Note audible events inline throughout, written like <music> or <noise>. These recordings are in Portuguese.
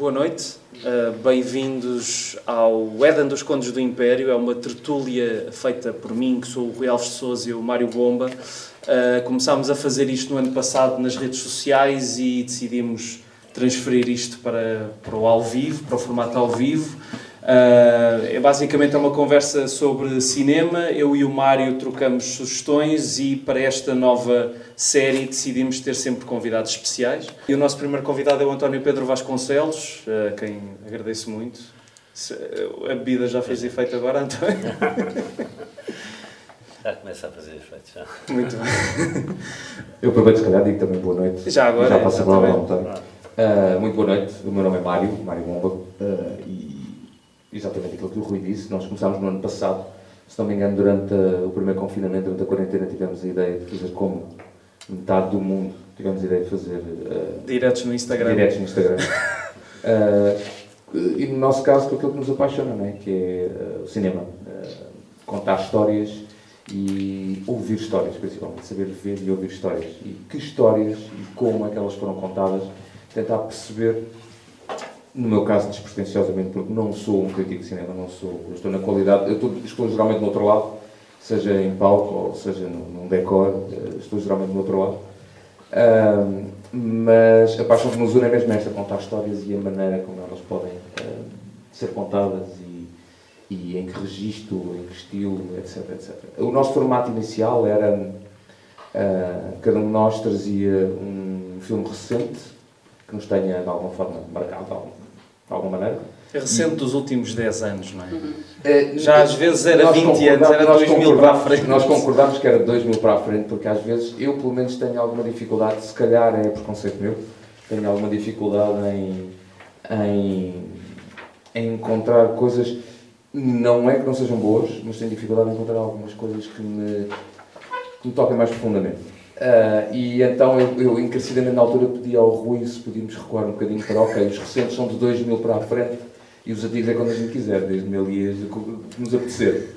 Boa noite, uh, bem-vindos ao Éden dos Condes do Império. É uma tertúlia feita por mim, que sou o Rui Alves Souza e o Mário Bomba. Uh, começámos a fazer isto no ano passado nas redes sociais e decidimos transferir isto para, para o ao vivo, para o formato ao vivo. Uh, é basicamente uma conversa sobre cinema. Eu e o Mário trocamos sugestões e para esta nova série decidimos ter sempre convidados especiais. E o nosso primeiro convidado é o António Pedro Vasconcelos, a quem agradeço muito. A bebida já fez efeito agora, António? <laughs> Já começa a fazer efeito, já. Muito bem. Eu aproveito, se calhar, digo também boa noite. Já agora. Já passo a palavra ao António. Uh, muito boa noite, o meu nome é Mário, Mário Bomba, uh, e exatamente aquilo que o Rui disse, nós começámos no ano passado, se não me engano, durante uh, o primeiro confinamento, durante a quarentena, tivemos a ideia de fazer como metade do mundo, tivemos a ideia de fazer... diretos no Instagram. Diretos no Instagram. <laughs> e no nosso caso, com aquilo que nos apaixona, não é? que é o cinema. contar histórias e ouvir histórias, principalmente, saber ver e ouvir histórias. E que histórias e como é que elas foram contadas tentar perceber, no meu caso, despretensiosamente, porque não sou um crítico de cinema, não sou, estou na qualidade, eu estou, estou geralmente no outro lado, seja em palco ou seja num, decor, eh, estou geralmente no outro lado. Mas a paixão que nos une é mesmo esta, contar histórias e a maneira como elas podem uh, ser contadas e, e em que registro, em que estilo, etc, etc. O nosso formato inicial era, uh, cada um de nós trazia um filme recente, que nos tenha de alguma forma marcado de alguma, maneira. É recente e... dos últimos 10 anos, não é? Uhum. é Já às vezes era 20 anos, era 2000 para a frente. Nós concordámos que era 2000 para a frente, porque às vezes eu, pelo menos, tenho alguma dificuldade, se calhar é preconceito meu, tenho alguma dificuldade em, em, em encontrar coisas, não é que não sejam boas, mas tenho dificuldade em encontrar algumas coisas que me, que me toquem mais profundamente. Uh, e então eu, eu, encarecidamente na altura pedi ao Rui se podíamos recuar um bocadinho para ok, os recentes são de 2000 para a frente e os antigos é quando a gente quiser, desde mil dias que nos apetecer.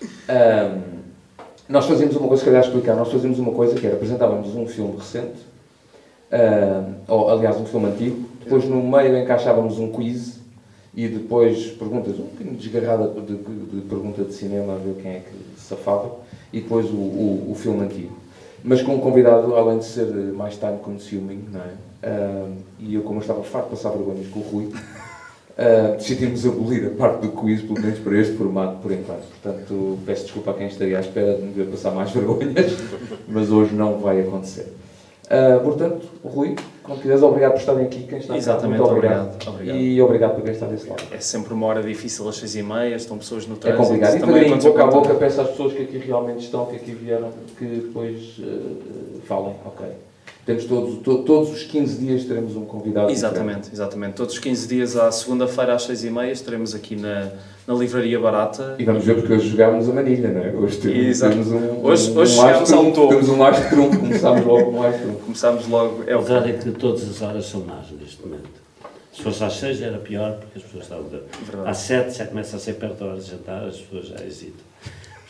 Um, nós fazíamos uma coisa, se calhar explicar, nós fazíamos uma coisa que era apresentávamos um filme recente, uh, ou aliás um filme antigo, depois no meio encaixávamos um quiz e depois perguntas um bocadinho desgarrada de, de, de pergunta de cinema a ver quem é que safava e depois o, o, o filme antigo mas com um convidado, além de ser mais time consuming, não é? Uh, e eu, como eu estava farto de passar vergonhas com o Rui, <laughs> uh, decidimos abolir a parte do quiz, pelo menos para este formato, por enquanto. Portanto, peço desculpa a quem estaria à espera de me ver passar mais <laughs> vergonhas, mas hoje não vai acontecer. Uh, portanto, Rui, quando quiseres, obrigado por estarem aqui. Quem está Exatamente, muito obrigado. obrigado. E obrigado por quem está desse lado. É sempre uma hora difícil às seis e meia, estão pessoas no trânsito. É complicado. E também boca a boca, peço às pessoas que aqui realmente estão, que aqui vieram, que depois uh, falem, ok. Temos todos, to, todos os 15 dias teremos um convidado Exatamente, diferente. exatamente. Todos os 15 dias, à segunda-feira às seis e meia, estaremos aqui na, na Livraria Barata. E vamos ver porque hoje jogámos a manilha, não é? Hoje temos, temos um, hoje, um, hoje um chegámos ao topo. Temos um mais trunco, começámos logo com um mais trunco. Começámos logo. É o verdade é que todas as horas são más neste momento. Se fosse às seis era pior, porque as pessoas estavam... Verdade. Às sete já começa a ser perto da hora de jantar, as pessoas já hesitam.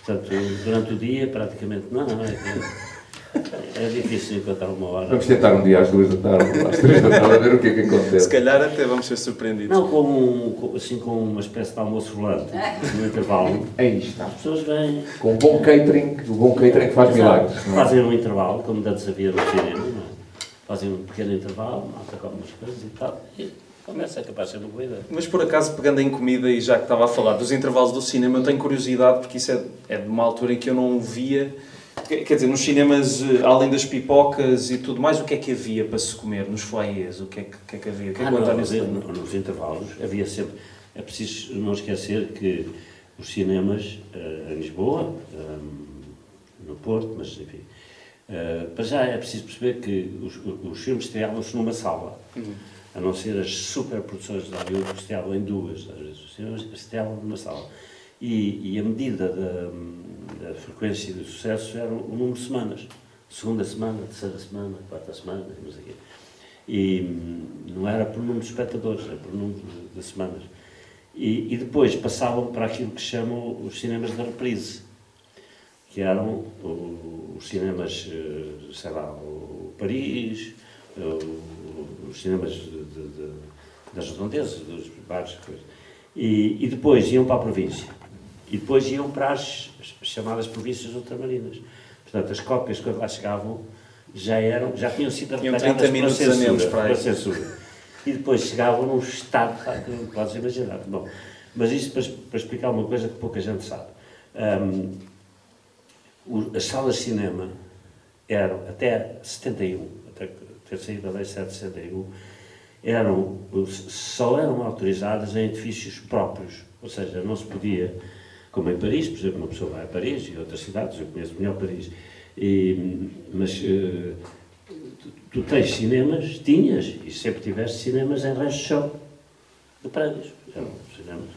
Portanto, durante o dia, praticamente, não, não, é é difícil encontrar uma hora. Vamos tentar um dia às duas da tarde, às três da tarde, a ver o que é que acontece. Se calhar até vamos ser surpreendidos. Não, com, um, assim, com uma espécie de almoço volante, <laughs> no intervalo. Aí está. As pessoas vêm. Com um bom catering, o bom catering que faz milagres. É? Fazem um intervalo, como antes havia no cinema, não é? Fazem um pequeno intervalo, malta com algumas coisas e tal. E começa a capaz de ser uma boa ideia. Mas por acaso, pegando em comida, e já que estava a falar dos intervalos do cinema, eu tenho curiosidade, porque isso é, é de uma altura em que eu não via Quer dizer, nos cinemas, eh, além das pipocas e tudo mais, o que é que havia para se comer nos foyers? O que é que, que, é que havia? O que é que ah, não, nos, nos intervalos havia sempre. É preciso não esquecer que os cinemas uh, em Lisboa, um, eh, no Porto, mas enfim. Uh, para já é preciso perceber que os, os filmes estreavam-se numa sala. Uhum. A não ser as superproduções de Hollywood que estreavam em duas. Às vezes os cinemas estreavam numa sala. E, e a medida da a frequência do sucesso era o número de semanas. Segunda semana, terceira semana, quarta semana, não sei o quê. E hum, não era por número de espectadores, era por número de, de semanas. E, e, depois passavam para aquilo que chamam os cinemas de reprise, que eram os cinemas, eh, sei lá, o Paris, os cinemas das redondezas, dos bares, coisas. E, e depois iam para a província. E depois iam para as chamadas províncias ultramarinas. Portanto, as cópias, quando lá chegavam, já eram, já tinham sido Tinham arretalhadas 30 minutos pela a menos censura, para isso. censura. E depois chegavam num estado, que não podes imaginar. Bom, mas isto para, para explicar uma coisa que pouca gente sabe. Hum, o- as salas de cinema eram, até 71, até ter saído a lei 761, eram, só eram autorizadas em edifícios próprios. Ou seja, não se podia, como em Paris, por exemplo, uma pessoa vai a Paris e outras cidades, eu conheço melhor Paris, e, mas eh, tu, tu tens cinemas, tinhas, e sempre tiveste cinemas em de chão de prédios. Eram cinemas.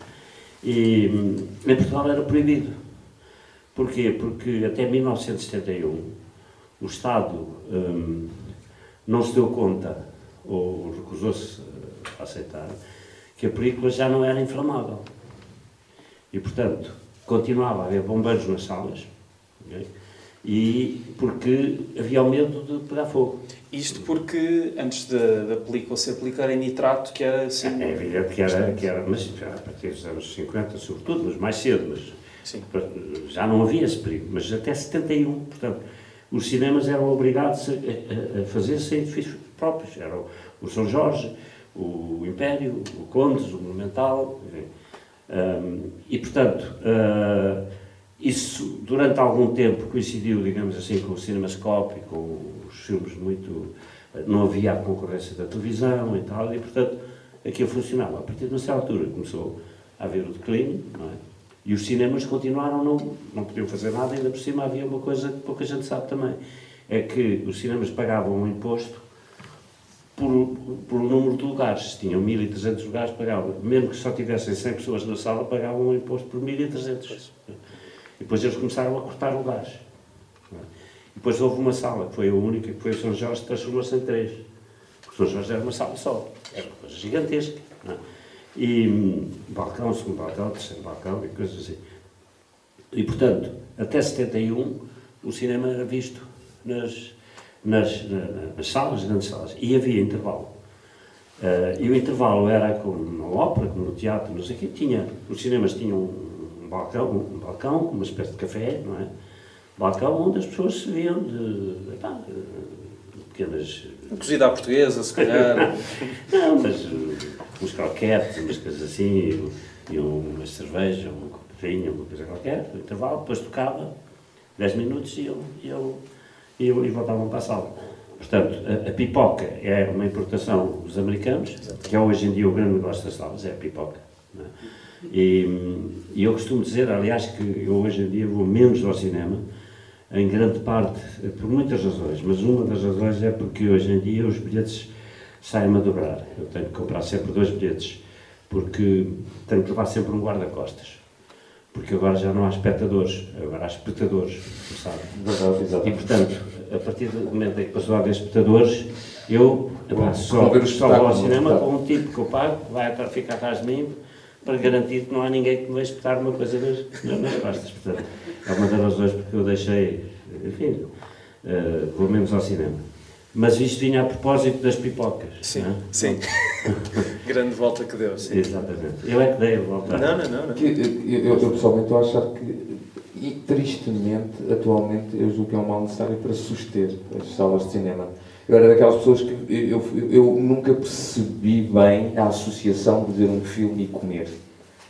E hum, em Portugal era proibido. Porquê? Porque até 1971 o Estado hum, não se deu conta, ou recusou-se a aceitar, que a película já não era inflamável. E, portanto, continuava a haver bombeiros nas salas, ok? e porque havia o medo de pegar fogo. Isto porque, antes da, película se aplicar em nitrato, que era assim... É evidente que era, que era mas já a partir dos anos 50, sobretudo, mas mais cedo, mas Sim. já não havia esse perigo, mas até 71, portanto, os cinemas eram obrigados a, a- a fazer-se em edifícios próprios, era o, o São Jorge, o Império, o Condes, o Monumental, enfim. Ahm, e, portanto, ah, isso durante algum tempo coincidiu, digamos assim, com o cinemascope, com os filmes muito... não havia a concorrência da televisão e tal, e, portanto, aquilo funcionava. A partir de uma certa altura começou a haver o declínio, não é? E os cinemas continuaram, não, não podiam fazer nada, ainda por cima havia uma coisa que pouca gente sabe também, é que os cinemas pagavam um imposto por, por um número de lugares. Se tinham 1.300 lugares, pagavam. Mesmo que só tivessem 100 pessoas na sala, pagavam um imposto por 1.300. E depois eles começaram a cortar lugares. E depois houve uma sala, que foi a única, que foi o São Jorge, que transformou-se em três. Porque o São Jorge era uma sala só. Era uma coisa gigantesca. é? E hum, balcão, segundo balcão, terceiro balcão e coisas assim. E, portanto, até 71, o cinema era visto nas, nas, na- na- nas salas, grandes salas, e havia intervalo. Eh, e o intervalo era como na ópera, como no teatro, não sei o quê, tinha, os cinemas tinham um balcão, um balcão, uma espécie de café, não é? Balcão onde as pessoas se viam de, epá, de pequenas Cozida à portuguesa, se calhar. <laughs> não, mas uh, uns croquetes, umas coisas assim, e, e uma cerveja, uma copinha, uma coisa qualquer, no intervalo, depois tocava 10 minutos e eu, e eu, e e voltavam para a sala. Portanto, a, a pipoca é uma importação dos americanos, que é hoje em dia o grande negócio das salas, é a pipoca. é? E, e eu costumo dizer, aliás, que eu hoje em dia vou menos ao cinema, em grande parte, por muitas razões, mas uma das razões é porque hoje em dia os bilhetes saem a dobrar. Eu tenho que comprar sempre dois bilhetes, porque tenho que levar sempre um guarda-costas. Porque agora já não há espectadores, agora há espectadores, sabe? Verdade, E, portanto, a partir do momento em que passou a haver espectadores, eu só, só vou ao cinema com um tipo que eu pago, que vai atra- ficar atrás de mim, para garantir que não há ninguém que me vai espetar uma coisa nas, costas. Portanto, é uma das razões porque eu deixei, enfim, eh, vou menos ao cinema. Mas isto vinha a propósito das pipocas. Sim, não é? sim. <laughs> Grande volta que deu, sim. Exatamente. Eu é que dei a volta. Não, não, não. não. Que, eu, eu, eu pessoalmente estou a achar que, e tristemente, atualmente, eu julgo que é um mal necessário para suster as salas de cinema. Eu era daquelas pessoas que eu, eu, eu nunca percebi bem a associação de ver um filme e comer.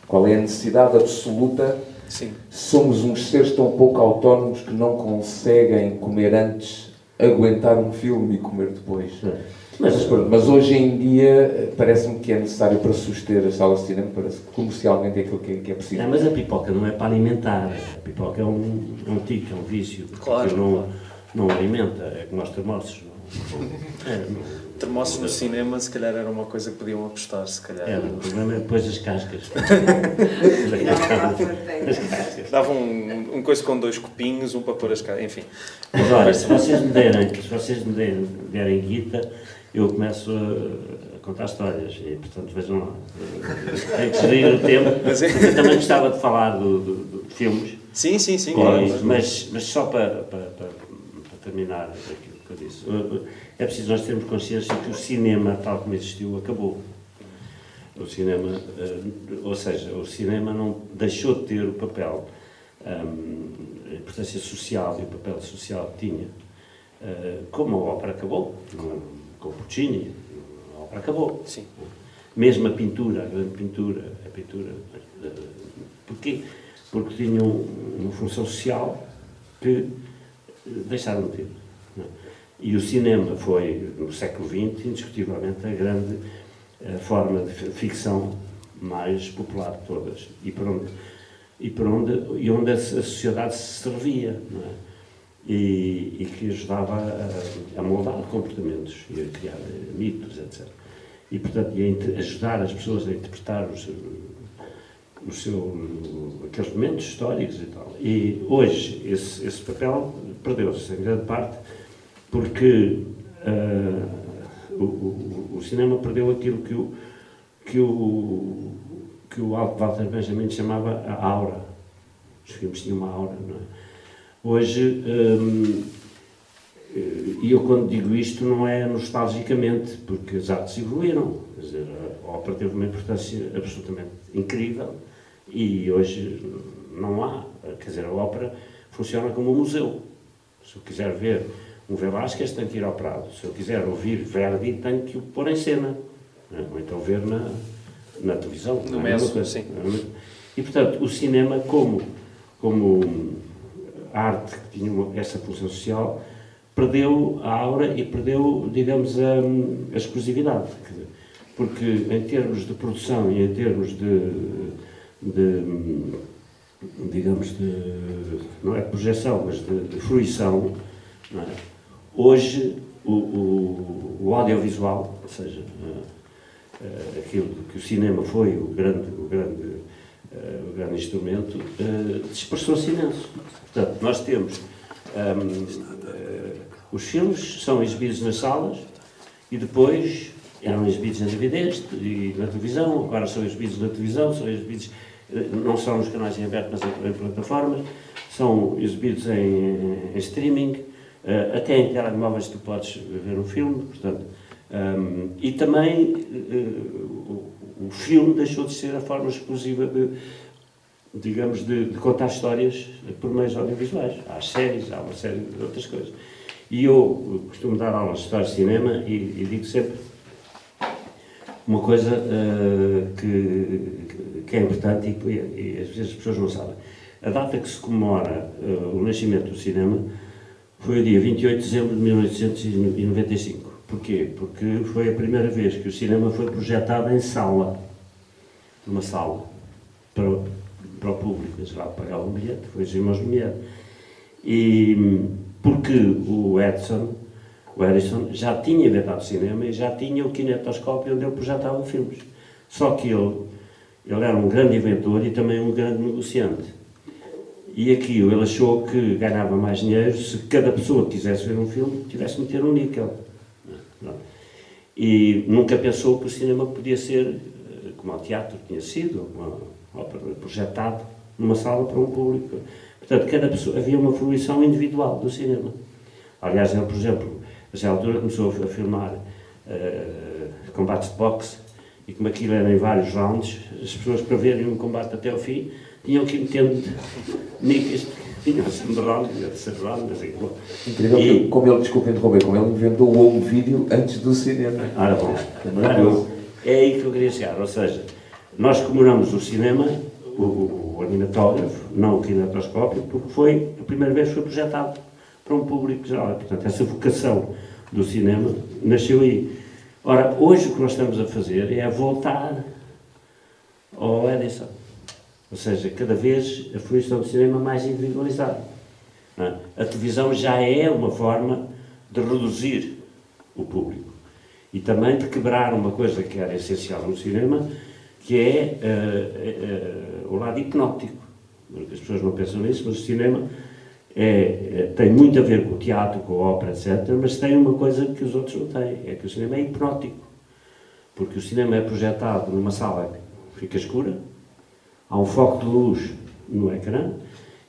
Qual é a necessidade absoluta? Sim. Somos uns seres tão pouco autónomos que não conseguem comer antes, aguentar um filme e comer depois. Mas, Mas, pronto, mas hoje em dia parece-me que é necessário para suster as salas de cinema, parece que comercialmente é aquilo que é, que é. Não, mas a pipoca não é para alimentar. A pipoca é um, é um tique, é um vício. Claro, não, não alimenta. É como os termossos. Não, é, <laughs> não, Termossos no cinema, se calhar era uma coisa que podiam apostar, se calhar. é, o problema é depois as cascas. as cascas. Davam um, um coisa com dois copinhos, um para pôr as caras, enfim. Mas olha, se vocês me derem, se vocês me derem, derem guita, eu começo a, contar histórias e, portanto, vejam lá. Tenho que gerir o tempo. Mas é- Eu também gostava de falar do, do- do- de filmes, Sim, sim, sim. e- claro. mas, mas só para, para, para, para terminar aquilo que eu disse. É preciso nós termos consciência que o cinema, tal como existiu, acabou. O cinema, ou seja, o cinema não deixou de ter o papel, a importância social e o papel social que tinha, como a ópera acabou, com o Puccini, a ópera acabou. Sim. Mesmo a pintura, a grande pintura, a pintura. Porquê? Porque tinham uma função social que deixaram de ter. E o cinema foi, no século XX, indiscutivelmente, a grande a forma de ficção mais popular de todas. E para onde, e para onde, e onde a, sociedade se servia. É? E, e, que ajudava a, a, moldar comportamentos e a criar mitos, etc. E, portanto, a ajudar as pessoas a interpretar os, o seu, aqueles momentos históricos e tal. E hoje esse, esse papel perdeu-se, em grande parte, porque uh, o, o, cinema perdeu aquilo que o, que o, que o Walter Benjamin chamava a aura. Os filmes tinham uma aura, não é? Hoje, um, e eu quando digo isto não é nostalgicamente, porque as artes evoluíram. Quer dizer, a ópera teve uma importância absolutamente incrível e hoje não há. Quer dizer, a ópera funciona como um museu. Se eu quiser ver um Velázquez, tenho que ir ao Prado. Se eu quiser ouvir Verdi, tenho que o pôr em cena. Né? Ou então ver na, na televisão. No é mesmo, sim. E, portanto, o cinema, como, como arte que tinha essa função social, perdeu a aura e perdeu, digamos, a, a exclusividade. Porque, em termos de produção e em termos de, de digamos, de, não é de projeção, mas de, de fruição, é? Hoje o, o, o, audiovisual, ou seja, uh, uh, aquilo que o cinema foi o grande, o grande, uh, o grande instrumento, dispersou-se imenso. Portanto, nós temos um, os filmes são exibidos nas salas e depois eram exibidos na DVD e na televisão, agora são exibidos na televisão, são exibidos não são nos canais em aberto, mas em, plataformas, são exibidos em, em streaming, uh, até em telemóveis tu podes ver um filme, portanto, um, ehm, e também uh, o, o, filme deixou de ser a forma exclusiva de, digamos, de, de, contar histórias por meios audiovisuais. Há séries, há uma série de outras coisas. E eu costumo dar aulas de história de cinema e, e digo sempre uma coisa uh, que, que é importante e, e, às vezes as pessoas não sabem. A data que se comemora o nascimento do cinema foi dia 28 de dezembro de 1895. Porquê? Porque foi a primeira vez que o cinema foi projetado em sala, numa sala, para, para o público. Eles lá pagavam um bilhete, foi os irmãos Lumière. E porque o Edson, o Edison já tinha inventado cinema e já tinha o kinetoscópio onde ele projetava filmes. Só que ele, ele era um grande inventor e também um grande negociante. E aqui ele achou que ganhava mais dinheiro se cada pessoa que quisesse ver um filme tivesse que meter um níquel. E nunca pensou que o cinema podia ser eh, como o teatro tinha sido, projetada numa sala para um público. Portanto, cada pessoa, havia uma fruição individual do cinema. Aliás, ele, por exemplo, a altura começou a filmar uh, combates de boxe e como aquilo era em vários rounds, as pessoas para verem um combate até ao fim tinham que ir metendo nicas, tinham sempre round, terceiro round, assim. Incrível e, como ele, desculpe interromper, como ele inventou o home vídeo antes do cinema. Ah, bom. é aí que eu queria chegar, ou seja, nós comemoramos o cinema, o, o, o animatógrafo, não o kinetoscópio, porque foi a primeira vez que foi projetado para um público geral. Portanto, essa vocação do cinema nasceu aí. Ora, hoje o que nós estamos a fazer é voltar ao Edison. Ou seja, cada vez a fruição do cinema mais individualizada. É? A televisão já é uma forma de reduzir o público e também de quebrar uma coisa que era essencial no cinema, que é uh, uh, o lado hipnótico. As pessoas não pensam nisso, mas o cinema é, é, tem muito a ver com o teatro, com a ópera, etc., mas tem uma coisa que os outros não têm, é que o cinema é hipnótico. Porque o cinema é projetado numa sala que fica escura, há um foco de luz no ecrã,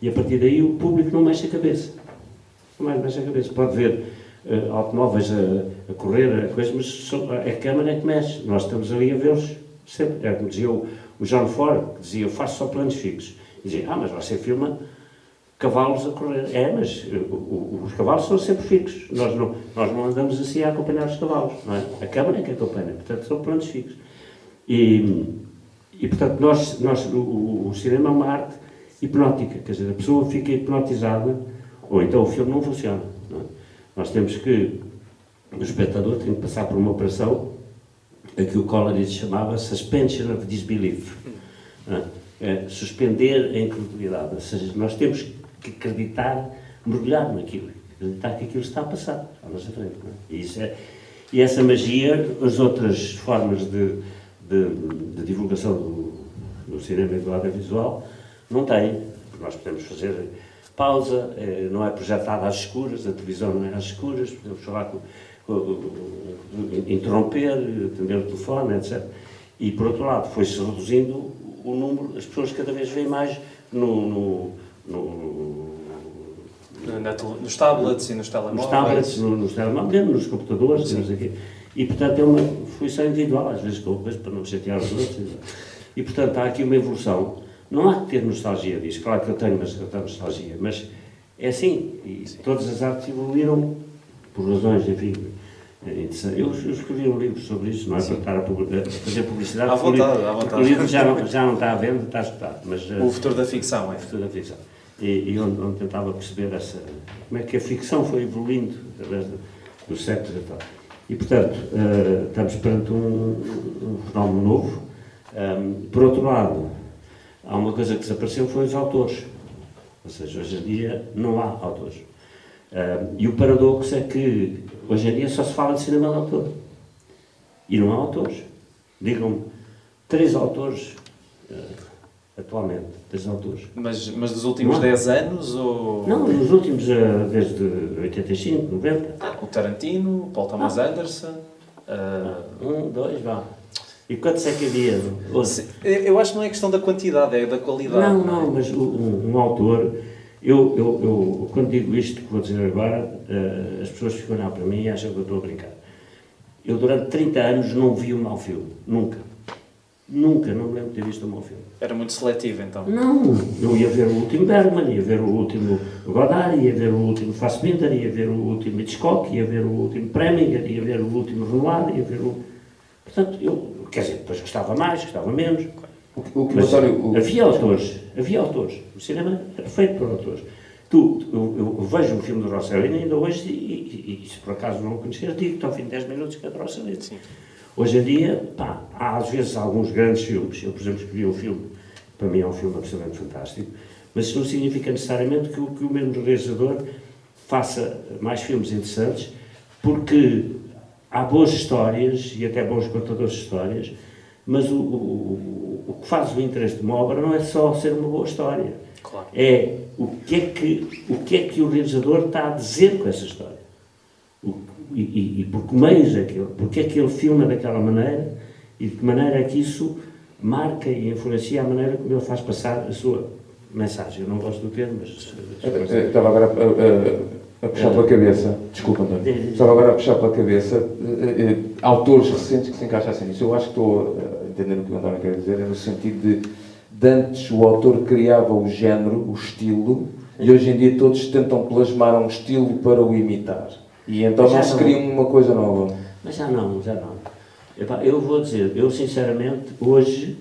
e a partir daí o público não mexe a cabeça. Não mexe a cabeça. Pode ver uh, automóveis a, a correr, a coisa, mas só, a câmara é que mexe. Nós estamos ali a vê-los Sempre. É como dizia o, o John Ford, que dizia, faço só planos fixos. Dizia, ah, mas você filma cavalos a correr. É, mas uh, uh, os cavalos são sempre fixos. Nós não, nós não andamos assim a acompanhar os cavalos, não é? A câmara é que acompanha, portanto são planos fixos. E, e portanto, nós, nós, o, o cinema é uma arte hipnótica, quer dizer, a pessoa fica hipnotizada, ou então o filme não funciona. Não é? Nós temos que, o espectador tem que passar por uma operação a que o Coleridge chamava suspension of disbelief. É? É, suspender a incredulidade. Ou seja, nós temos que acreditar, mergulhar naquilo, acreditar que aquilo está a passar à nossa frente. É? E, isso é, e essa magia, as outras formas de, de, de divulgação do, do cinema e do audiovisual não têm. Nós podemos fazer pausa, eh, não é projetada às escuras, a televisão não é às escuras, podemos falar com, interromper, atender o telefone, etc. E, por outro lado, foi-se reduzindo o número, as pessoas cada vez veem mais no, no, no nos tablets e nos telemóveis. Nos tablets, no, nos telemóveis, nos computadores, aqui. E, portanto, é uma fruição individual, às vezes com para não chatear os outros. E, portanto, há aqui uma evolução. Não há que ter nostalgia disso. Claro que eu tenho uma certa nostalgia, mas é assim. E Sim. todas as artes evoluíram por razões, enfim, eu, eu escrevi um livro sobre isso, não é Sim. para estar a, fazer publicidade. À vontade, à vontade. O livro já não, já não está à venda, está escutado. Mas, o futuro da ficção, é? O futuro da ficção. E, e onde, onde, tentava perceber essa, como é que a ficção foi evoluindo através dos séculos e tal. E, portanto, uh, estamos perante um, um fenómeno novo. Um, por outro lado, há uma coisa que desapareceu, foi os autores. Ou seja, hoje em dia não há autores. Um, e o paradoxo é que Hoje em dia só se fala de cinema de autor. E não há autores. Digam-me três autores uh, atualmente, três autores. Mas, mas dos últimos 10 anos ou. Não, nos últimos, uh, desde 85, 90. O Tarantino, Paul Thomas ah. Anderson. Uh... Um, dois, vá. E quantos é que havia? Eu acho que não é questão da quantidade, é da qualidade. Não, não, mas um, um autor eu, eu, eu, quando digo isto que vou dizer agora, uh, as pessoas ficam a olhar para mim e acham que eu estou a brincar. Eu, durante 30 anos, não vi um mau filme. Nunca. Nunca, não me lembro de ter visto um mau filme. Era muito seletivo, então? Não. Eu ia ver o último Bergman, ia ver o último Godard, ia ver o último Fassbinder, ia ver o último Hitchcock, ia ver o último Preminger, ia ver o último Renoir, ia ver o... Portanto, eu, quer dizer, depois gostava mais, gostava menos. O, o, Mas, o... havia autores Havia autores. O cinema era feito por autores. Tu, eu, eu, vejo um filme do Rossellini ainda hoje, e, e, e, se por acaso não o conhecer, digo-te ao fim de 10 minutos que é do Rossellini. Sim. Hoje em dia, pá, há às vezes alguns grandes filmes. Eu, por exemplo, escrevi um filme, para mim é um filme absolutamente fantástico, mas isso não significa necessariamente que, que o mesmo realizador faça mais filmes interessantes, porque há boas histórias e até bons contadores de histórias, mas o, o, o que faz o interesse de uma obra não é só ser uma boa história. Claro. É o que é, que, o que é que o realizador está a dizer com essa história. E, e, e por que meios é que ele, porque é que ele filma daquela maneira e de que maneira é que isso marca e influencia a maneira como ele faz passar a sua mensagem. Eu não gosto do termo, mas... Estava agora a, a, a puxar pela cabeça, desculpa António, estava agora a puxar pela cabeça uh, uh, autores recentes que se encaixassem nisso. Eu acho que estou entendendo o que o António quer dizer, é no sentido de, de antes o autor criava o género, o estilo, e hoje em dia todos tentam plasmar um estilo para o imitar. E então não se cria uma coisa nova. Mas já não, já não. Eu vou dizer, eu sinceramente, hoje,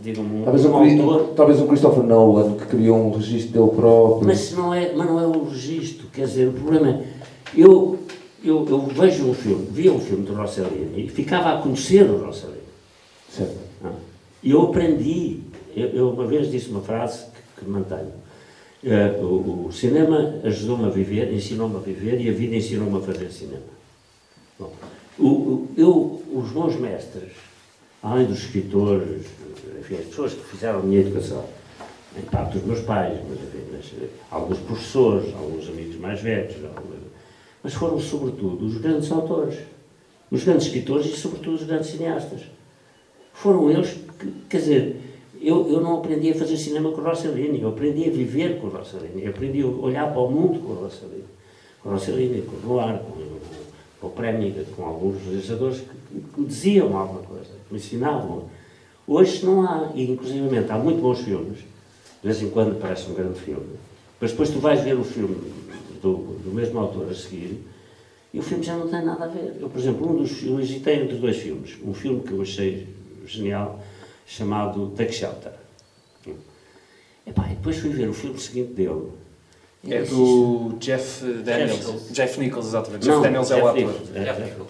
digo-me, talvez, um, autor... talvez o Christopher Nolan, que criou um registro dele próprio. Mas não é, mas não é o registro, quer dizer, o problema é, eu eu, eu, vejo um filme, via um filme do Rossellini e ficava a conhecer o Rossellini. Certo. Ah. E eu aprendi, eu, eu, uma vez disse uma frase que, que mantenho. Uh, o, cinema ajudou-me a viver, ensinou-me a viver e a vida ensinou-me a fazer cinema. Bom, o, eu, os meus mestres, além dos escritores, enfim, as pessoas que fizeram a minha educação, em parte dos meus pais, mas, enfim, mas, eh, alguns professores, alguns amigos mais velhos, mas foram, sobretudo, os grandes autores, os grandes escritores e, sobretudo, os grandes cineastas. Foram eles que, quer dizer, eu, eu não aprendi a fazer cinema com o Rossellini, eu aprendi a viver com o Rossellini, eu aprendi a olhar para o mundo com o Rossellini, com o Rossellini, com o Noir, com, com o Preminger, com alguns realizadores que, que me diziam alguma coisa, que me ensinavam. Hoje não há, e inclusivamente há muito bons filmes, de vez em quando parece um grande filme, mas depois tu vais ver o filme do, do mesmo autor a seguir e o filme já não tem nada a ver. Eu, por exemplo, um dos, eu hesitei entre dois filmes. Um filme que eu achei genial, chamado Take Shelter. Epá, e depois fui ver o filme seguinte dele. É do Jeff Daniels. Nichols. Jeff Nichols, exatamente. Não, Jeff Daniels é o Jeff ator. Nichols, é, Jeff.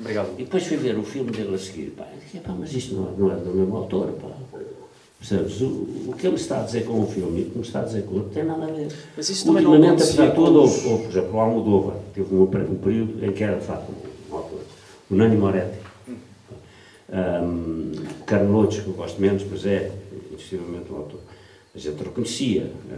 Obrigado. E depois fui ver o filme dele a seguir. Pá, disse, "Epá, mas isto não é, não é do mesmo autor. Pá. Percebes? O, o que ele está a dizer com um filme e o que me está a dizer com outro tem nada a ver. Mas isso Ultimamente, apesar de tudo, houve, por exemplo, o Almodóvar, teve um, um período em que era, de facto, um autor. O Nani Moretti. Um, Carlo Lourdes, que eu gosto menos, mas é, indiscutivelmente, um autor. A gente reconhecia. ah,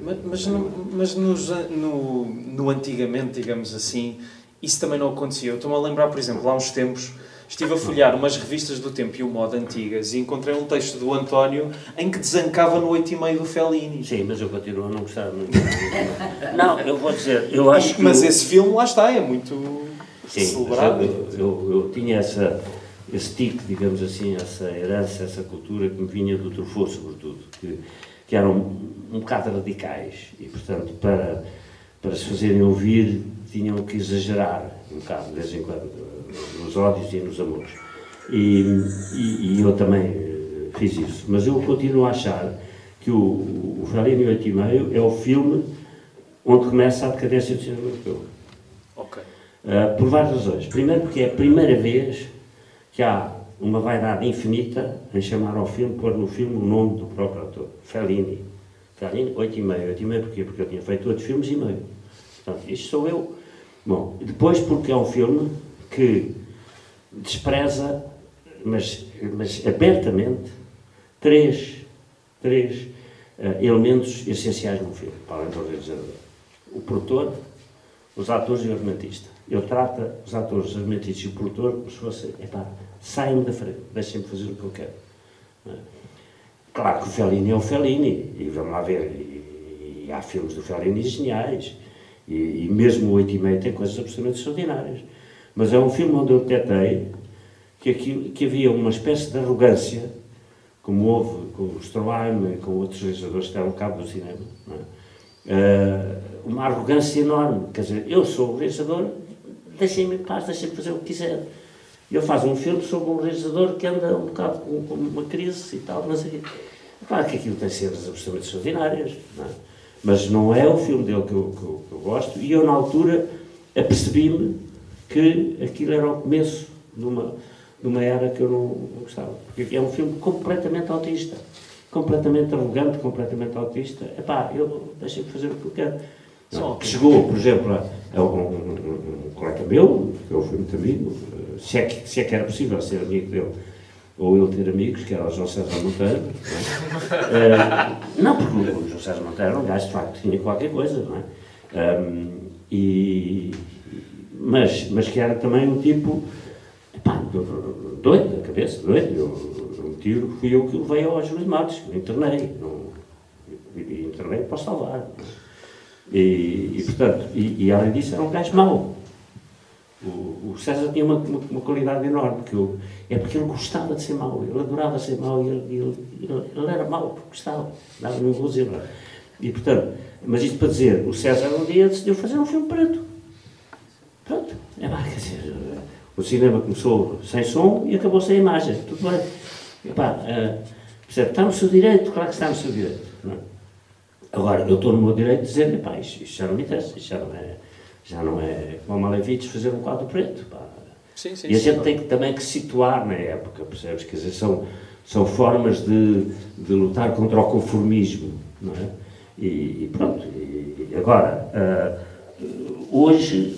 Mas, mas, no, mas nos- no, no antigamente, digamos assim, isso também não acontecia. Eu estou-me a lembrar, por exemplo, há uns tempos, estive a folhear umas revistas do Tempo e o Moda antigas e encontrei um texto do António em que desancava no 8 e meio do Fellini. Sim, mas eu continuo a não gostar muito. <laughs> Não, eu vou dizer, eu acho que. Mas o- esse filme, lá está, é muito Sim, celebrado. eu, eu, eu tinha essa, esse tique, digamos assim, essa herança, essa cultura que me vinha do Truffaut, sobretudo, que, que eram um, um bocado radicais e, portanto, para, para se fazerem ouvir, tinham que exagerar um bocado, de vez em quando, nos ódios e nos amores. E, e, e eu também eh, fiz isso. Mas eu continuo a achar que o, o Fellini 8 e meio é o filme onde começa a decadência do cinema europeu. Ok. Uh, por várias razões. Primeiro, porque é a primeira vez que há uma vaidade infinita em chamar ao filme, pôr no filme o nome do próprio autor. Fellini. Fellini, 8 e meio. 8 e meio porquê? Porque eu tinha feito outros filmes e meio. Portanto, isto sou eu. Bom, depois porque é um filme que despreza, mas, mas abertamente, três, três uh, elementos essenciais no filme, para além do realizador. O produtor, os atores e o argumentista. Ele trata os atores, os argumentistas e o produtor como se fosse, epá, saem-me da frente, deixem-me fazer o que eu quero. É? Claro que o Fellini é o Fellini, e vamos lá ver, e, e há filmes do Fellini geniais, e, e mesmo o 8 e meio tem coisas absolutamente extraordinárias. Mas é um filme onde eu detectei que, aquilo, que havia uma espécie de arrogância, como houve com o Stroheim e com outros realizadores que deram cabo do cinema, é? Uh, uma arrogância enorme. Quer dizer, eu sou o realizador, deixem-me em paz, deixem-me fazer o que quiser. Ele faz um filme sobre um realizador que anda um bocado com, com uma crise e tal, mas é claro que aquilo tem cenas absolutamente extraordinárias, não é? mas não é o filme dele que eu, que, eu, que eu gosto, e eu na altura apercebi-me que aquilo era o começo de uma, de uma era que eu não, não gostava. Porque é um filme completamente autista completamente arrogante, completamente autista, epá, eu deixei de fazer o que eu quero. Não, que chegou, por exemplo, a, a um, um, colega meu, que eu fui muito amigo, se é, que, se é que era possível ser amigo dele, ou ele ter amigos, que era o João César Monteiro. Não, é? uh, não porque o João César Monteiro era um gajo, de facto, tinha qualquer coisa, não é? Um, e, mas, mas que era também um tipo, epá, doido da cabeça, doido. Eu, um tiro fui eu que o levei ao Júlio Matos, eu internei, não, e internei para salvar. E, e portanto, e, e, além disso era um gajo mau. O, o César tinha uma, uma, uma, qualidade enorme, que eu, é porque ele gostava de ser mau, ele adorava ser mau, e ele, ele, ele, ele era mau porque gostava, não vou dizer. E portanto, mas isto para dizer, o César um dia decidiu fazer um filme preto. Pronto, é lá, quer dizer, o cinema começou sem som e acabou sem imagem, tudo bem. Epá, uh, percebe, está no seu direito, claro que está no seu direito. Não é? Agora, eu estou no meu direito de dizer, epá, isto, isto já não me interessa, isto já não é, já não é como a Malevites fazer um quadro preto. Pá. Sim, sim, e a gente sim. tem que, também que situar na época, percebes? Quer dizer, são, são formas de, de lutar contra o conformismo, não é? E, e pronto, e, agora... Uh, hoje,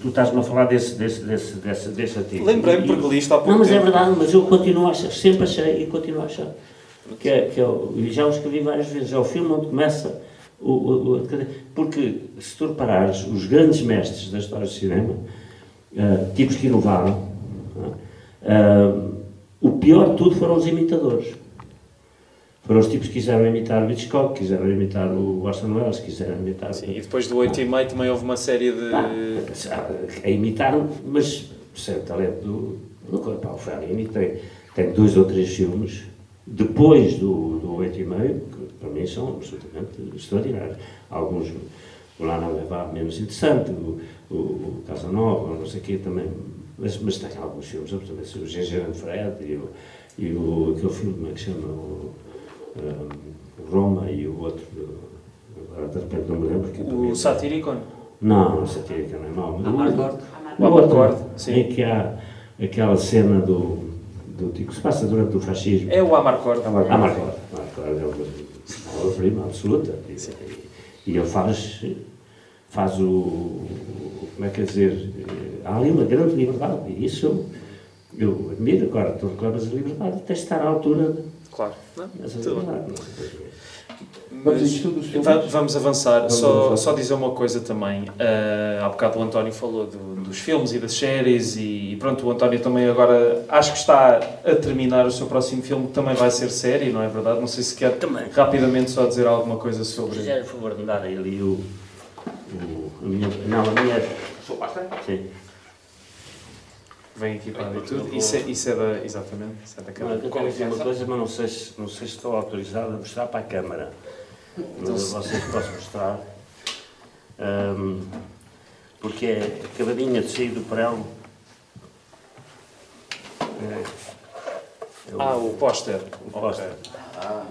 tu estás-me a falar desse, desse, desse, desse, desse artigo. Lembrei-me porque li isto há pouco Não, mas é verdade, mas eu continuo a achar, sempre achei e continuo a achar. Que é, que é, e já o escrevi várias vezes, é o filme onde começa o, o, o porque se tu reparares, os grandes mestres da história do cinema, uh, tipos que inovaram, uh, o pior de tudo foram os imitadores. Foram os tipos que quiseram imitar o Hitchcock, quiseram imitar o Orson Welles, quiseram imitar... Sim, e depois do 8 e meio também houve uma série de... Ah, a imitar, mas percebe, talento do, Pá, o Fellini tem, tem dois ou três filmes depois do, do 8 e meio, que para mim são absolutamente extraordinários. Alguns, o Lana Leva menos interessante, o, o, o Casanova, não sei o quê, também, mas, mas tem alguns filmes, absolutamente, o Ginger Fred e o, e o, aquele filme, como é que chama, o, um, Roma e o outro, agora de repente não me lembro. Que o Satiricon? Não, o Satiricon não é mau. Amarcord. O Amarcord, sim. Em que há aquela cena do do tipo que se passa durante o fascismo. É o Amarcord. Amarcord. Amarcord. Amarcord é uma obra-prima absoluta. E, e ele faz, faz o. Como é que é dizer? Há ali uma grande liberdade. E isso eu, eu admiro. Agora, tu reclamas a liberdade, tens de estar à altura. Claro. Não, dessa liberdade. Mas, vamos avançar. Vamos só, avançar. só dizer uma coisa também. Uh, há bocado o António falou do, dos filmes e das séries e pronto, o António também agora acho que está a terminar o seu próximo filme, que também vai ser série, não é verdade? Não sei se quer também. rapidamente só dizer alguma coisa sobre... Se fizer o favor de me dar ali o... o a minha, não, a minha... Sua pasta? Sim. Vem equipado e tudo. Isso é, isso é da... Exatamente. Isso é da câmara. Eu quero dizer uma coisa, mas não sei, se, não sei se estou autorizado a mostrar para a câmara. Então, mas vocês posso mostrar. Um, porque é acabadinha de sair do prelo. É, é o, ah, o póster. O póster. Okay. Ah,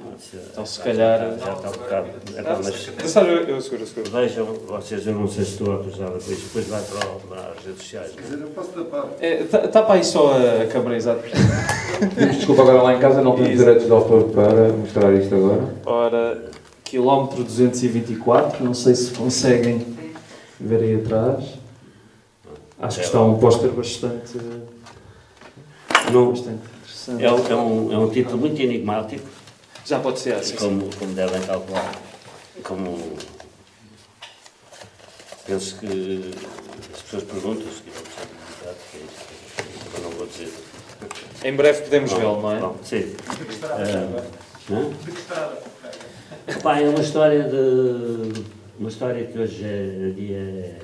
então se calhar. Já, está um bocado. É, mas, eu, eu seguro, seguro. Vejam, vocês, eu não sei se estou autorizado com isto, depois vai para, as redes sociais. Se quiser, eu posso tapar. É, tapa aí só a câmera, exato. <laughs> Desculpa, agora lá em casa não temos direitos de autor para mostrar isto agora. Ora, quilómetro 224, não sei se conseguem ver aí atrás. Acho que está um póster bastante, não, bastante interessante. É um, é, um, é um título muito enigmático. Já pode ser assim. Como, como devem calcular. Como penso que as pessoas perguntam-se que é não vou dizer. Em breve podemos vê-lo, não é? Bom, sim. Uh, de que estrada? Pá, é uma história de. Uma história que hoje é dia. É,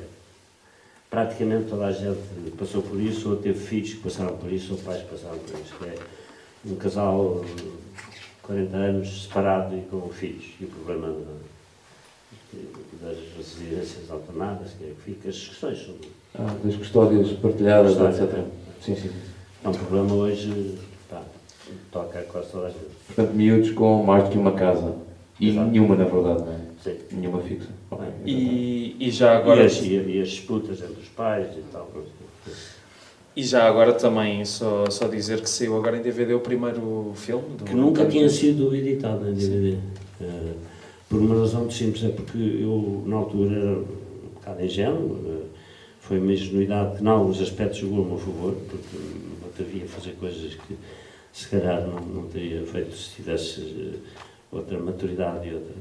praticamente toda a gente passou por isso, ou teve filhos que passaram por isso, ou pais que passaram por isso. é um casal de 40 anos separado e com filhos. E o problema das residências alternadas, que é que fica, as questões são. Ah, das custódias partilhadas, Custódia, etc. Sim, sim. É um problema hoje, pá, toca quase toda a gente. Portanto, miúdos com mais do que uma casa. E Exato. nenhuma, na verdade, não é? Sim. Nenhuma fixa. Okay, e, e já agora. E as, e as, disputas entre os pais e tal. E já agora também, só, só dizer que saiu agora em DVD o primeiro filme. que nunca tinha sido editado em DVD. Uh, eh, por uma razão muito simples, é porque eu, na altura, era um bocado ingênuo. Uh, foi uma ingenuidade que, em alguns aspectos, jogou a meu favor, porque não havia fazer coisas que, se calhar, não, não teria feito se tivesse. Outra maturidade e outra.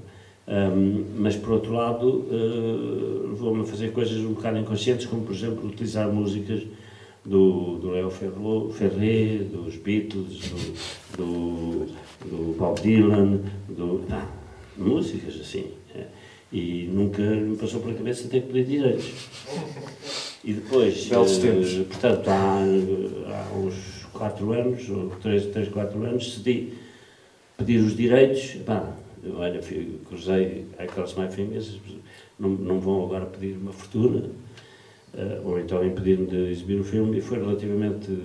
Um, mas, por outro lado, uh, levou-me a fazer coisas um bocado inconscientes, como, por exemplo, utilizar músicas do, do Léo Ferré, dos Beatles, do, do, do Bob Dylan, do, ah, músicas assim. É. E nunca me passou pela cabeça ter que pedir direitos. E depois, uh, portanto, há, há uns 4 anos, ou 3, 3 4 anos, cedi pedir os direitos, pá, olha, cruzei aquelas My Fingers, não, não vão agora pedir uma fortuna, uh, ou então impedir-me de exibir o filme, e foi relativamente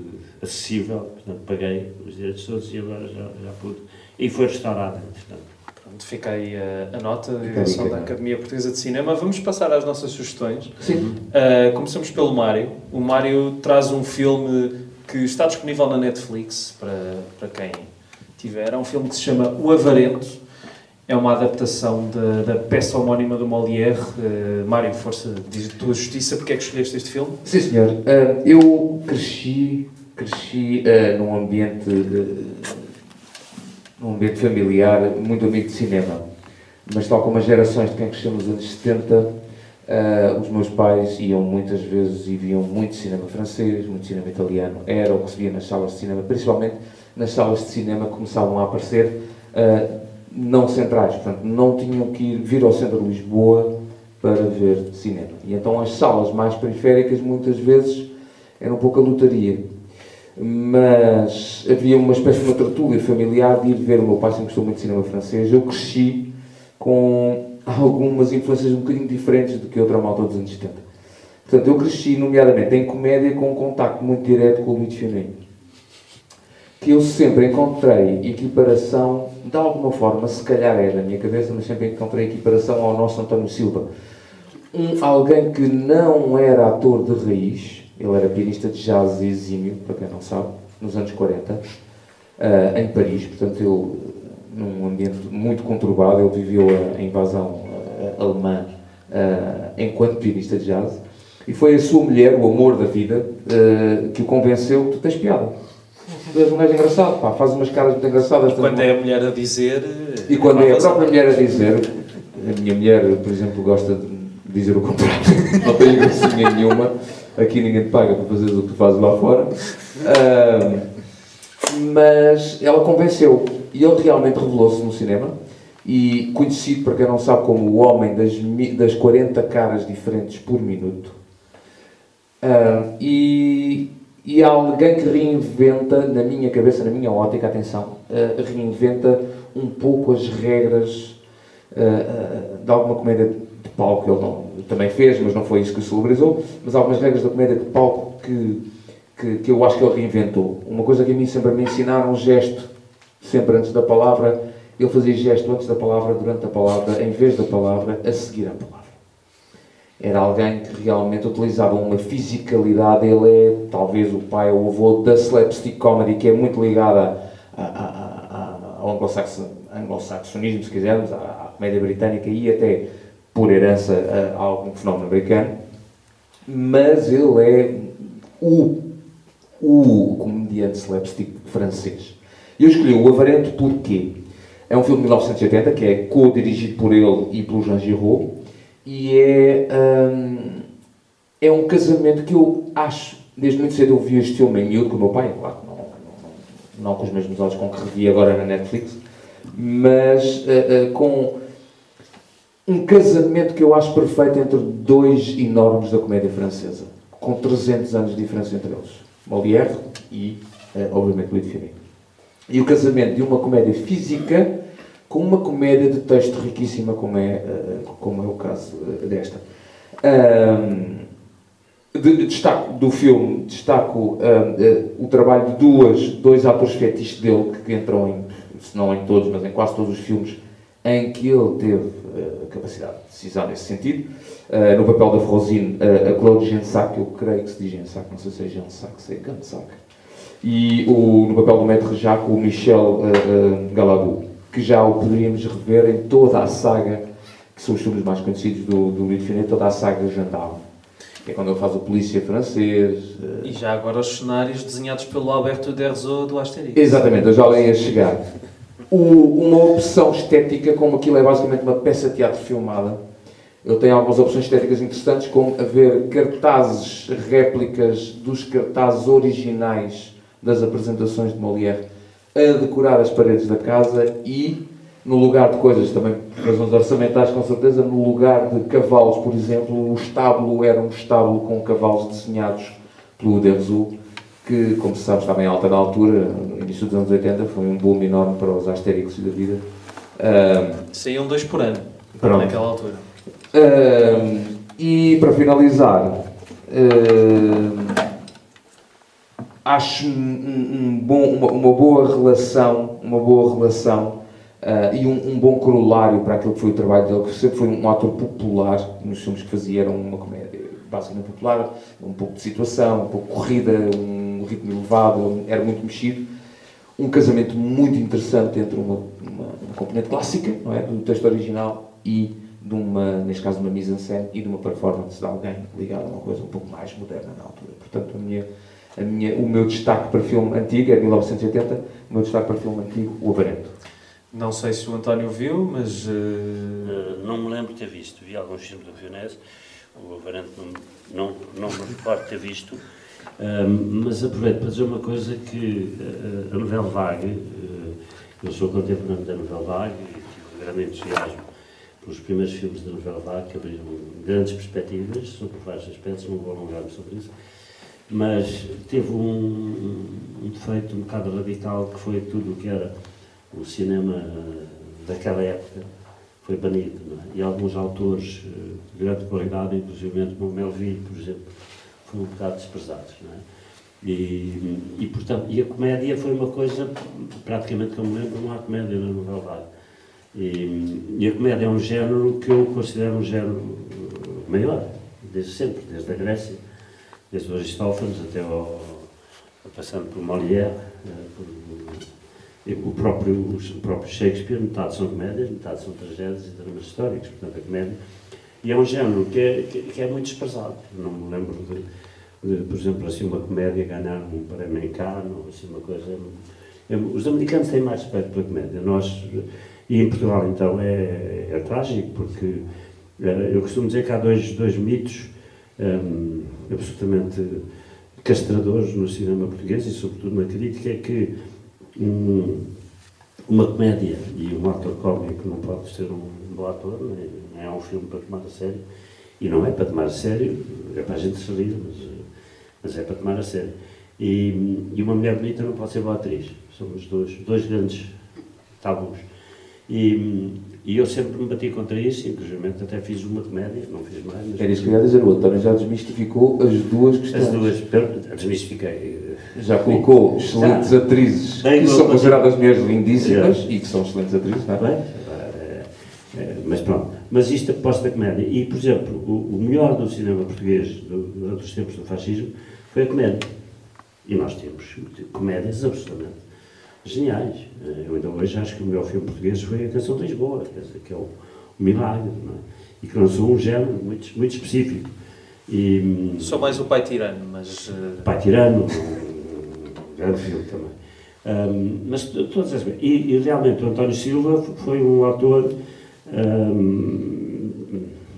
acessível, portanto, paguei os direitos todos e agora já, já pude. E foi restaurado, entretanto. Pronto, fica aí a, a nota de direção da Academia Portuguesa de Cinema. Vamos passar às nossas sugestões. Sim. Uh, começamos pelo Mário. O Mário traz um filme que está disponível na Netflix para, para quem tiver. Há um filme que se chama O Avarento. É uma adaptação da, da peça homónima do Molière. Uh, Mário, força, diz tua justiça, porque é que escolheste este filme? Sim, senhor. Uh, eu cresci, cresci uh, num ambiente num ambiente familiar, muito amigo de cinema. Mas tal como as gerações de quem cresceu nos anos 70, uh, os meus pais iam muitas vezes e viam muito cinema francês, muito cinema italiano. Era o que se via nas salas de cinema, principalmente nas salas de cinema começavam a aparecer uh, não centrais, portanto, não tinham que ir vir ao centro de Lisboa para ver cinema. E então as salas mais periféricas muitas vezes eram um pouco a lotaria. mas havia uma espécie de uma tertúlia familiar de ir ver o meu pai, sempre gostou muito de cinema francês. Eu cresci com algumas influências um bocadinho diferentes do que outra malta dos anos 70. Portanto, eu cresci, nomeadamente, em comédia com um contacto muito direto com o Luís Fiorino. Que eu sempre encontrei equiparação, de alguma forma, se calhar é na minha cabeça, mas sempre encontrei equiparação ao nosso António Silva. Um, alguém que não era ator de raiz, ele era pianista de jazz exímio, para quem não sabe, nos anos 40, uh, em Paris. Portanto, ele, num ambiente muito conturbado, ele viveu a, a invasão uh, alemã uh, enquanto pianista de jazz. E foi a sua mulher, o amor da vida, que o convenceu: tu tens piada. Um gajo engraçado, pá, faz umas caras muito engraçadas. Quando é a mulher a dizer. E quando é a própria mulher a dizer, a minha mulher, por exemplo, gosta de dizer o contrário, <laughs> não tem gracinha nenhuma aqui ninguém te paga para fazer o que tu fazes lá fora. Uh, mas ela convenceu e ele realmente revelou-se no cinema e conhecido, para quem não sabe, como o homem das, das 40 caras diferentes por minuto. Uh, e, e alguém que reinventa, na minha cabeça, na minha ótica, atenção, uh, reinventa um pouco as regras uh, de alguma comédia de palco ele não, também fez, mas não foi isso que celebrizou, mas algumas regras da comédia de palco que, que, que, eu acho que ele reinventou. Uma coisa que a mim sempre me ensinaram, um gesto, sempre antes da palavra, ele fazia gesto antes da palavra, durante a palavra, em vez da palavra, a seguir a palavra. Era alguém que realmente utilizava uma fisicalidade, ele é talvez o pai ou o avô da slapstick comedy, que é muito ligada ao anglo-saxonismo, se quisermos, à, comédia britânica e até por herança a, algum fenómeno americano, mas ele é o, o comediante slapstick francês. Eu escolhi o Avarento porque é um filme de 1980 que é co-dirigido por ele e pelo Jean Giraud e é, um, é um casamento que eu acho, desde muito cedo eu vi este filme em miúdo com o meu pai, claro, não, não, não, com os mesmos olhos com que revi agora na Netflix, mas uh, uh, com um casamento que eu acho perfeito entre dois enormes da comédia francesa, com 300 anos de diferença entre eles. Molière e, uh, obviamente, Louis Finet. E o casamento de uma comédia física com uma comédia de texto riquíssima, como é, uh, como é o caso uh, desta. Um, de, destaco do filme, destaco o trabalho de duas, dois atores fetiches dele, que entram em, se não em todos, mas em quase todos os filmes em que ele teve uh, capacidade de decisão nesse sentido. Uh, no papel da Frosine, uh, a Claude Gensac, eu creio que se diz Gensac, não sei se é Gensac, se é Gensac. E o, no papel do Maître Jacques, o Michel uh, Galabou, que já o poderíamos rever em toda a saga, que são os filmes mais conhecidos do, do Finet, toda a saga Gendarme. Que é quando ele faz o polícia francês. E já agora os cenários desenhados pelo Alberto Derzo do Asterix. Exatamente, eu já lá ia chegar o, uma opção estética, como aquilo é basicamente uma peça de teatro filmada. Ele tem algumas opções estéticas interessantes, como haver cartazes, réplicas dos cartazes originais das apresentações de Molière a decorar as paredes da casa e, no lugar de coisas também, por razões orçamentais com certeza, no lugar de cavalos, por exemplo, o estábulo era um estábulo com cavalos desenhados pelo Derzu que, como se sabe, estava em alta na altura, no início dos anos 80, foi um boom enorme para os Asterix da vida. Um, Saíam dois por ano, pronto. naquela altura. Um, e, para finalizar, um, acho um, um bom, uma, uma, boa relação, uma boa relação uh, e um, um, bom corolário para aquilo que foi o trabalho dele, que sempre foi um ator popular nos filmes que fazia, era uma comédia basicamente popular, um pouco de situação, um pouco corrida, um ritmo elevado, era muito mexido. Um casamento muito interessante entre uma, uma, uma componente clássica, não é? do texto original e de uma, neste caso, uma mise-en-scène e de uma performance de alguém ligado a uma coisa um pouco mais moderna na altura. Portanto, a minha, minha, o meu destaque para filme antigo é 1980, o meu destaque para filme antigo, O Avarento. Não sei se o António viu, mas... Uh... Uh, não me lembro de ter visto. Vi alguns filmes do Fionese, o Avarento não, não, não me recordo ter visto mas aproveito para dizer uma coisa que uh, a novela Vague, uh, eu sou contemporâneo da novela Vague e tive um grande entusiasmo pelos primeiros filmes da novela Vague, que abriram grandes perspectivas sobre vários aspectos, não vou alongar-me sobre isso. Mas teve um, um defeito um bocado radical que foi tudo o que era o cinema daquela época foi banido. É? E alguns autores eh, de grande qualidade, inclusive como Melville, por exemplo, foram um bocado desprezados. É? E, e, portanto, e a comédia foi uma coisa, praticamente me lembro, não há comédia na novela vaga. E, e, a comédia é um género que eu considero um género maior, desde sempre, desde a Grécia, desde o Aristófanes até ao, passando por Molière, eh, por, o próprio, o próprio Shakespeare, metade são comédias, metade são tragédias e dramas históricos, portanto a comédia. E é um género que é, que, que é muito desprezado. Não me lembro de, de, por exemplo, assim, uma comédia ganhar um prémio em Cannes, assim, uma coisa... É, os americanos têm mais respeito pela comédia. Nós, e em Portugal, então, é, é trágico, porque é, eu costumo dizer que há dois, dois mitos um, absolutamente castradores no cinema português e, sobretudo, na crítica, é que um, uma comédia e um ator cómico não pode ser um bom ator, nem, é um filme para tomar a sério. E não é para tomar a sério, é para a gente se rir, mas, mas é para tomar a sério. E, e uma mulher bonita não pode ser boa atriz. São os dois, dois grandes tabus. E, e eu sempre me bati contra isso, inclusive até fiz uma comédia, não fiz mais. Mas Era isso que eu ia dizer, o António já desmistificou as duas questões. As duas, desmistifiquei. Já colocou excelentes já. atrizes que são consideradas mulheres lindíssimas e que são excelentes atrizes, não é? Bem, é, é, mas pronto. Mas isto proposta da comédia. E, por exemplo, o, melhor do cinema português durante os tempos do fascismo foi a comédia. E nós temos comédias absolutamente geniais. Eh, eu ainda hoje acho que o melhor filme português foi a Canção de Lisboa, quer dizer, que é o, o Milagre, é? e que lançou um género muito, muito específico. E, Só mais o Pai Tirano, mas... Uh... Pai Tirano, um, grande filme também. Um, mas todas as e, e realmente o António Silva foi um autor um,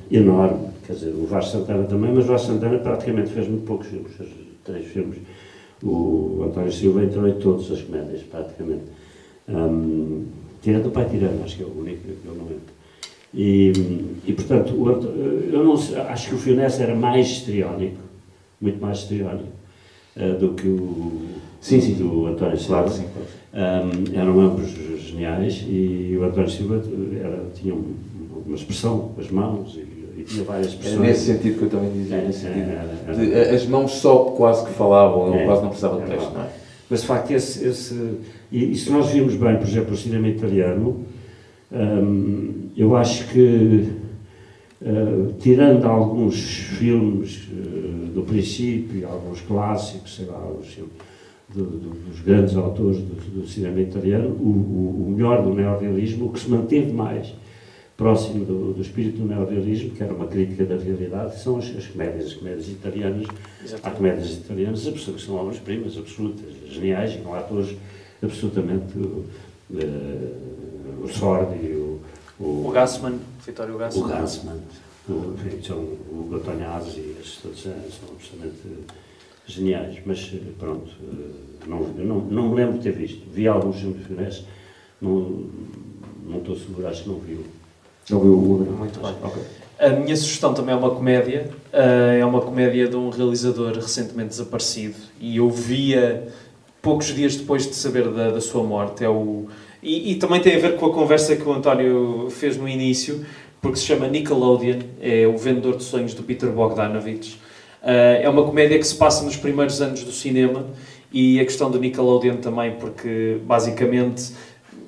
enorme, quer dizer, o Vasco Santana também, mas o Vasco Santana praticamente fez muito poucos filmes, três filmes o António Silva entrou em todas as comédias, praticamente. Um, tirando o Pai Tirano, acho que é o único que eu não lembro. E, e portanto, o, eu não acho que o Fionés era mais histriónico, muito mais histriónico, uh, do que o, sim, sim. do António Silva. Claro, sim, claro. Um, eram ambos geniais e o António Silva era, tinha uma expressão com as mãos e tinha várias pessoas. É nesse sentido que eu também dizia, é, nesse sentido. É, de, as mãos só quase que falavam, ele quase não precisava de texto, não é? Mas de facto, esse, esse e, e, se nós vimos bem, por exemplo, o cinema italiano, hum, eu acho que, uh, tirando alguns filmes uh, do princípio, alguns clássicos, sei lá, os filmes do, do, dos grandes autores do, do cinema italiano, o, o, o melhor do neorrealismo, o que se manteve mais próximo do, do espírito do neorrealismo, que era uma crítica da realidade, são as, as comédias, as comédias italianas. Exatamente. Há comédias italianas que são obras-primas absolutas, geniais, com atores absolutamente. Uh, o Sordi, o, o, o Gassman, Vitório Gassman. O Gassman, o, são, o Gotonhazzi, esses todos são absolutamente geniais, mas pronto, não, não, não me lembro de ter visto. Vi alguns filmes de não, não estou seguro, acho que não vi não viu o Uber? Muito bem. Okay. A minha sugestão também é uma comédia. Uh, é uma comédia de um realizador recentemente desaparecido. E eu via poucos dias depois de saber da, da sua morte. É o, e, e, também tem a ver com a conversa que o António fez no início, porque se chama Nickelodeon. É o vendedor de sonhos do Peter Bogdanovich. Uh, é uma comédia que se passa nos primeiros anos do cinema. E a questão do Nickelodeon também, porque basicamente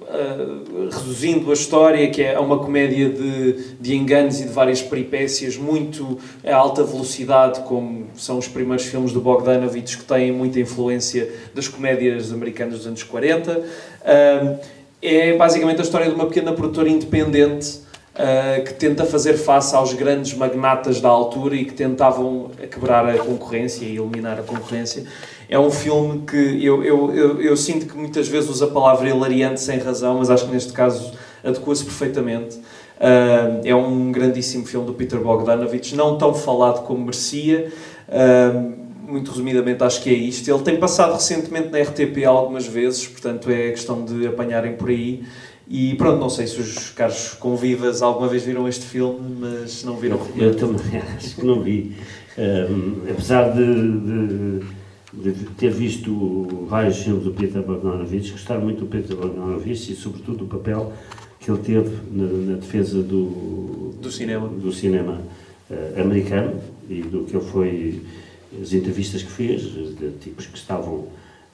Uh, reduzindo a história, que é uma comédia de, de enganos e de várias peripécias, muito a alta velocidade, como são os primeiros filmes do Bogdanovich, que têm muita influência das comédias americanas dos anos 40. Uh, é basicamente a história de uma pequena produtora independente uh, que tenta fazer face aos grandes magnatas da altura e que tentavam quebrar a concorrência e eliminar a concorrência é um filme que eu, eu, eu, eu, sinto que muitas vezes usa a palavra hilariante sem razão, mas acho que neste caso adequa-se perfeitamente. Uh, é um grandíssimo filme do Peter Bogdanovich, não tão falado como merecia. Uh, muito resumidamente, acho que é isto. Ele tem passado recentemente na RTP algumas vezes, portanto é questão de apanharem por aí. E pronto, não sei se os caros convivas alguma vez viram este filme, mas não viram. Eu, eu também <laughs> acho que não vi. Um, apesar de, de, de, ter visto vários filmes do Peter Bogdanovich, gostar muito do Peter Bogdanovich e, sobretudo, do papel que ele teve na, na defesa do, do cinema, do cinema uh, americano e do que ele foi, as entrevistas que fez, de tipos que estavam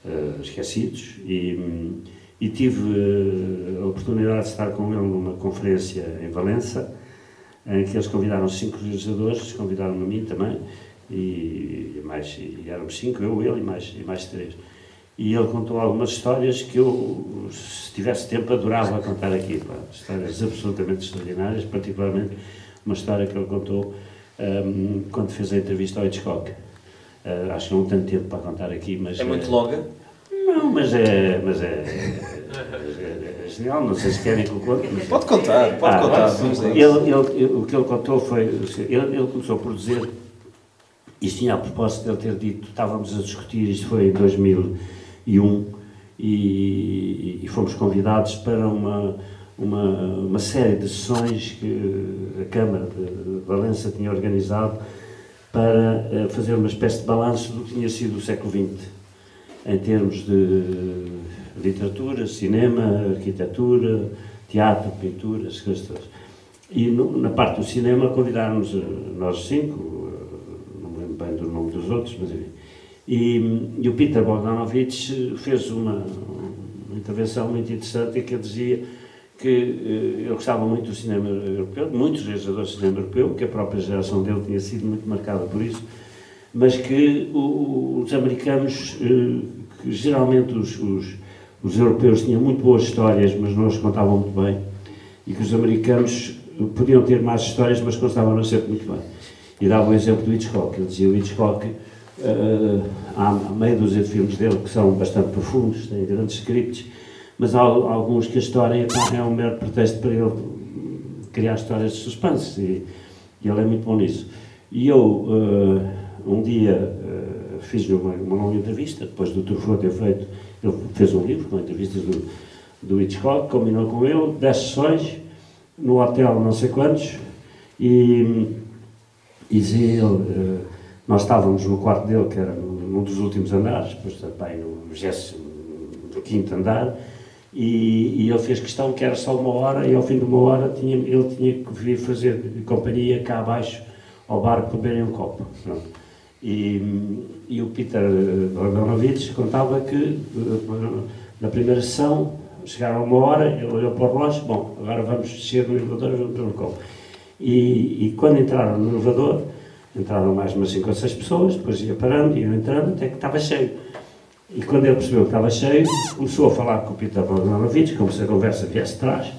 uh, esquecidos. E, e tive uh, a oportunidade de estar com ele numa conferência em Valença, em que eles convidaram cinco realizadores, convidaram-me a mim também, e, mais, e éramos cinco, eu, ele e mais, e mais três. E ele contou algumas histórias que eu, se tivesse tempo, adorava contar aqui. Pá. Histórias absolutamente extraordinárias, particularmente uma história que ele contou um, quando fez a entrevista ao Hitchcock. Uh, acho que não tenho tempo para contar aqui, mas... É muito longa? Não, mas é, mas é, é, é, genial, não sei se querem que eu conte. Mas... Pode contar, pode ah, contar. Ele, ele, o que ele contou foi, ele, ele começou por dizer, isto tinha a propósito de ele ter dito, estávamos a discutir, isto foi em 2001, e, e fomos convidados para uma, uma, uma série de sessões que a Câmara de Valença tinha organizado para eh, fazer uma espécie de balanço do que tinha sido o século XX em termos de literatura, cinema, arquitetura, teatro, pintura, essas coisas. E no, na parte do cinema convidaram-nos, eh, nós cinco, eh, não me lembro bem do nome dos outros, mas enfim. E, e o Peter Bogdanovich fez uma, uma intervenção muito interessante em que ele dizia que eu gostava muito do cinema europeu, muitos realizadores do cinema europeu, que a própria geração dele tinha sido muito marcada por isso, mas que os americanos, eh, que geralmente os, os, os, europeus tinham muito boas histórias, mas não as contavam muito bem, e que os americanos podiam ter mais histórias, mas contavam não sempre muito bem. E dava o exemplo do Hitchcock. Ele dizia o Hitchcock, uh, há meia dúzia de filmes dele que são bastante profundos, têm grandes scripts, mas há alguns que a história é um mero pretexto para ele criar histórias de suspense, e, e ele é muito bom nisso. E eu... Uh, um dia uh, fiz-lhe uma, uma longa entrevista, depois do Truffaut ter feito, ele fez um livro com entrevistas do, do Hitchcock, combinou com ele, 10 sessões, no hotel não sei quantos, e, e ele, uh, nós estávamos no quarto dele, que era num dos últimos andares, depois bem no 25 andar, e, e, ele fez questão que era só uma hora, e ao fim de uma hora tinha, ele tinha que vir fazer companhia cá abaixo ao bar para beberem um copo. E, e o Peter Bogdanovich contava que na primeira sessão chegaram uma hora, ele olhou para o relógio, bom, agora vamos descer no elevador e vamos para o copo. E, e quando entraram no elevador, entraram mais umas 5 ou 6 pessoas, depois ia parando, iam entrando, até que estava cheio. E quando ele percebeu que estava cheio, começou a falar com o Peter Bogdanovich, como se a conversa viesse atrás,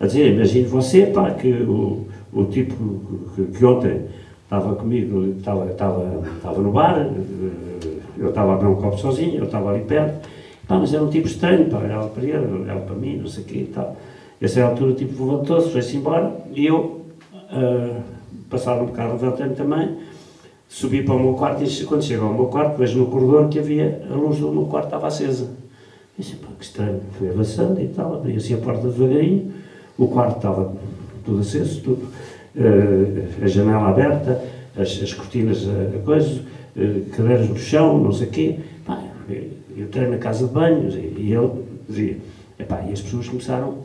a dizer, imagine você, pá, que o, o tipo que, que ontem estava comigo, estava, estava, estava no bar, eh, eu estava a beber um copo sozinho, eu estava ali perto, pá, mas era um tipo estranho, pá, olhava para ele, olhava para mim, não sei o quê e tal. E a certa altura o tipo levantou-se, foi-se embora, e eu, uh, um bocado, levantei-me também, subi para o meu quarto, e quando chego ao meu quarto, vejo no corredor que havia, a luz do meu quarto estava acesa. E disse, pá, que estranho, fui avançando e tal, abri assim a porta devagarinho, o quarto estava tudo aceso, tudo uh, a janela aberta, as, as cortinas a, a coisa, uh, cadeiras no chão, não sei o quê. Pá, eu, eu treino na casa de banhos e, e ele dizia, e as pessoas começaram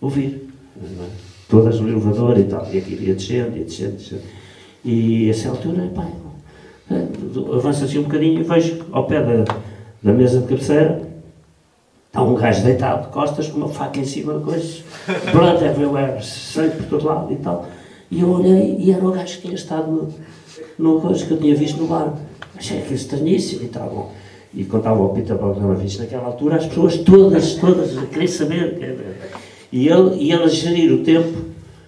a ouvir, é? Todas no elevador e tal, e aqui ia descendo, ia descendo, descendo. E a essa altura, epá, eh, avança assim um bocadinho e vejo ao pé da, da mesa de cabeceira Está um gajo deitado de costas com uma faca em cima de coisas, <laughs> blood everywhere, sangue por todo lado e tal. E eu olhei e era o gajo que tinha estado no, coisa que eu tinha visto no bar. Achei aquilo estranhíssimo e tal. Bom. E contava ao Peter Bogdanovich naquela altura, as pessoas todas, todas, a querer saber. E ele, e ele a gerir o tempo,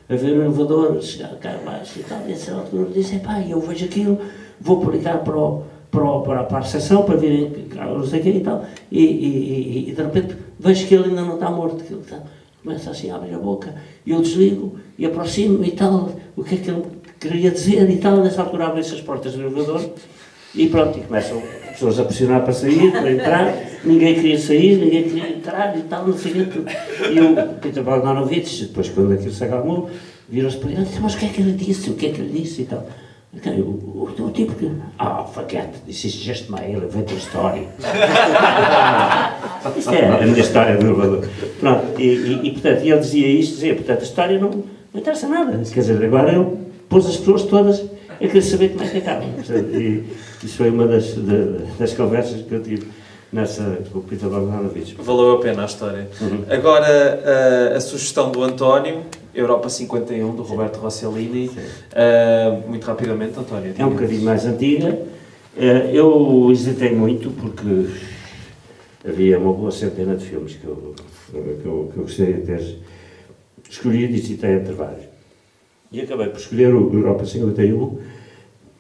a ver o elevador, chegar cá abaixo e tal. E a certa altura disse: pá, eu vejo aquilo, vou publicar para o para, para, para a recepção, para virem, não sei o quê e tal, e, e, e, de repente vejo que ele ainda não está morto, que ele está, começa assim a abrir a boca, e eu desligo e aproximo-me e tal, o que é que ele queria dizer e tal, nessa altura abrem-se as portas do elevador, e pronto, e começam pessoas a pressionar para sair, para entrar, ninguém queria sair, ninguém queria entrar e tal, não sei o quê. E o Peter Bogdanovich, depois quando aquilo se acalmou, virou-se para ele e disse, mas o que é que ele disse, o que é que ele disse e tal. Okay, o, o, o, tipo que. Ah, oh, forget, this is just my elevator story. <laughs> Isto é a minha história do elevador. Pronto, e, e, e, portanto, ele dizia isto, dizia, portanto, a história não, não interessa nada. Quer dizer, agora ele pôs as pessoas todas a querer saber como é que acaba. Portanto, e isso foi uma das, de, das conversas que eu tive nessa com o Peter Bogdanovich. Valeu a pena a história. Uhum. Agora, a, a sugestão do António, Europa 51, do Roberto Rossellini. Uh, muito rapidamente, António. É um bocadinho mais antiga. Uh, eu hesitei muito porque havia uma boa centena de filmes que eu, que eu, que eu gostaria de ter escolhido e hesitei entre vários. E acabei por escolher o Europa 51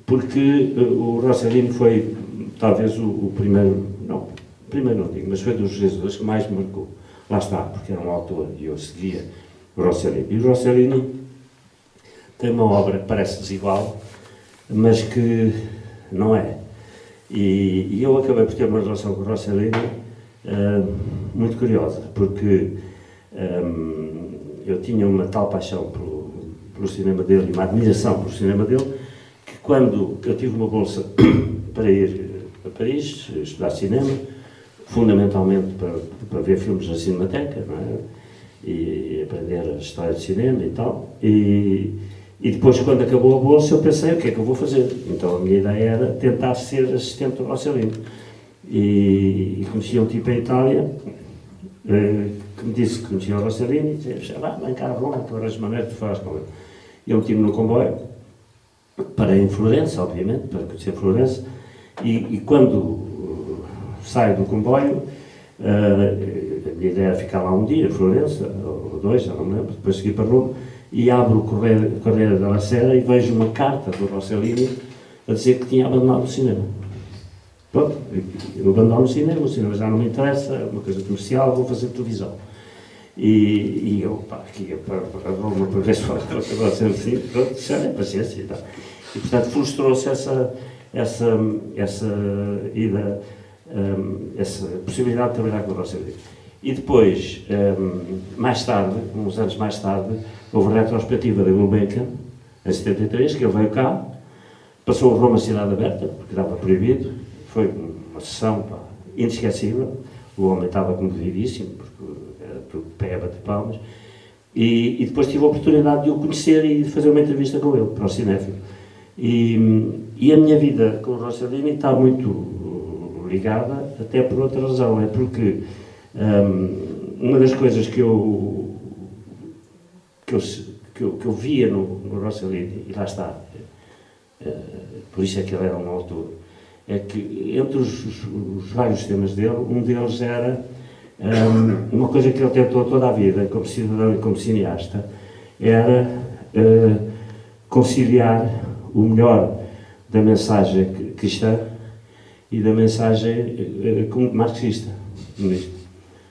porque uh, o Rossellini foi talvez o, o, primeiro, não, primeiro não digo, mas foi dos realizadores que mais me marcou. Lá está, porque era um autor e eu seguia o Rossellini. E o Rossellini tem uma obra que parece desigual, mas que não é. E, e eu acabei por ter uma relação com o Rossellini uh, muito curiosa, porque um, eu tinha uma tal paixão pelo, pelo cinema dele e uma admiração pelo cinema dele, que quando eu tive uma bolsa <coughs> para ir a Paris estudar cinema, fundamentalmente para, para ver filmes na Cinemateca, não é? e aprender a história de cinema e tal. E, e depois, quando acabou a bolsa, eu pensei, o que é que eu vou fazer? Então a minha ideia era tentar ser assistente do Rossellini. E, e conheci um tipo em Itália eh, que me disse que conhecia o Rossellini e disse, vá, vem cá Roma, tu arranjas maneira de falas com ele. Eu meti-me no comboio, para em Florença, obviamente, para conhecer Florença, e, e quando saio do comboio, uh, a minha ideia era ficar lá um dia, Florença, ou dois, já não me lembro, depois seguir para Roma, e abro o Correio, Correio da Sera e vejo uma carta do Rossellini a dizer que tinha abandonado o cinema. Pronto, eu abandono o cinema, o cinema já não me interessa, é uma coisa comercial, vou fazer televisão. E, e eu, pá, aqui ia para, para o Rossellini, pronto, já é paciência e tal. E, portanto, frustrou-se essa, essa, essa ida um, essa possibilidade de trabalhar com o Rossellini. E depois, um, mais tarde, uns anos mais tarde, houve a retrospectiva da Gulbenkian, em 73, que ele veio cá, passou a Roma Cidade Aberta, porque estava proibido, foi uma sessão pá, inesquecível, o homem estava comovidíssimo, porque pé bater palmas, e, e, depois tive a oportunidade de o conhecer e de fazer uma entrevista com ele, para o Cinéfilo. E, e a minha vida com o Rossellini está muito ligada, até por outra razão, é porque um, uma das coisas que eu, que eu, que eu, que eu via no, no Rossellini, e lá está, uh, por isso é que ele era um autor, é que entre os, os vários temas dele, um deles era um, uma coisa que ele tentou toda a vida, como cidadão e como cineasta, era uh, conciliar o melhor da mensagem cristã e da mensagem uh, marxista nisto.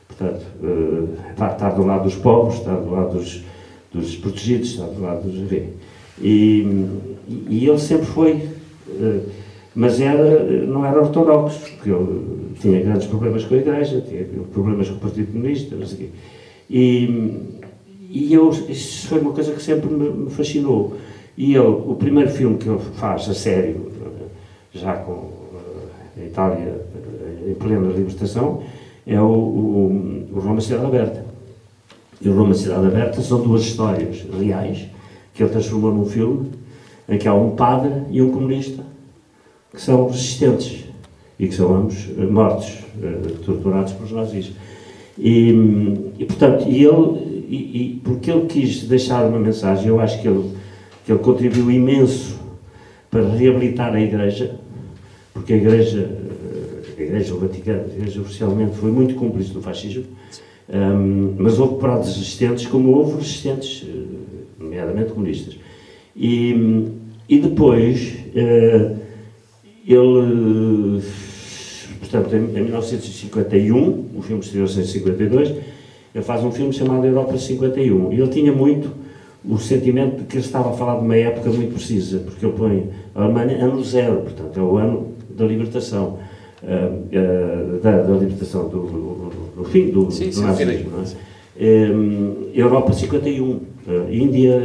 Portanto, uh, estar do lado dos pobres, estar do lado dos, dos desprotegidos, estar do lado dos. E, e ele sempre foi, uh, mas era, não era ortodoxo, porque ele tinha grandes problemas com a Igreja, tinha problemas com o Partido Comunista, não sei o quê. E, e eu, isso foi uma coisa que sempre me, fascinou. E ele, o primeiro filme que ele faz a sério, já com a Itália em plena libertação, é o, o, o Roma Cidade Aberta. E o Roma Cidade Aberta são duas histórias reais que ele transformou num filme em que há um padre e um comunista que são resistentes e que são ambos eh, mortos, eh, torturados pelos nazis. E, e portanto, e ele, e, e, porque ele quis deixar uma mensagem, eu acho que ele, que ele contribuiu imenso para reabilitar a Igreja, porque a Igreja, a Igreja do Vaticano, a Igreja oficialmente foi muito cúmplice do fascismo, um, mas houve parados resistentes, como houve resistentes, eh, nomeadamente comunistas. E, e depois, uh, ele, portanto, em, em 1951, o filme estreou-se em 52, ele faz um filme chamado Europa 51, e ele tinha muito o sentimento de que ele estava a falar de uma época muito precisa, porque ele põe a Alemanha ano zero, portanto, é o ano da libertação. uh, da, da, libertação do, do, do, fim do, sim, do nazismo. É? Um, Europa 51, uh, Índia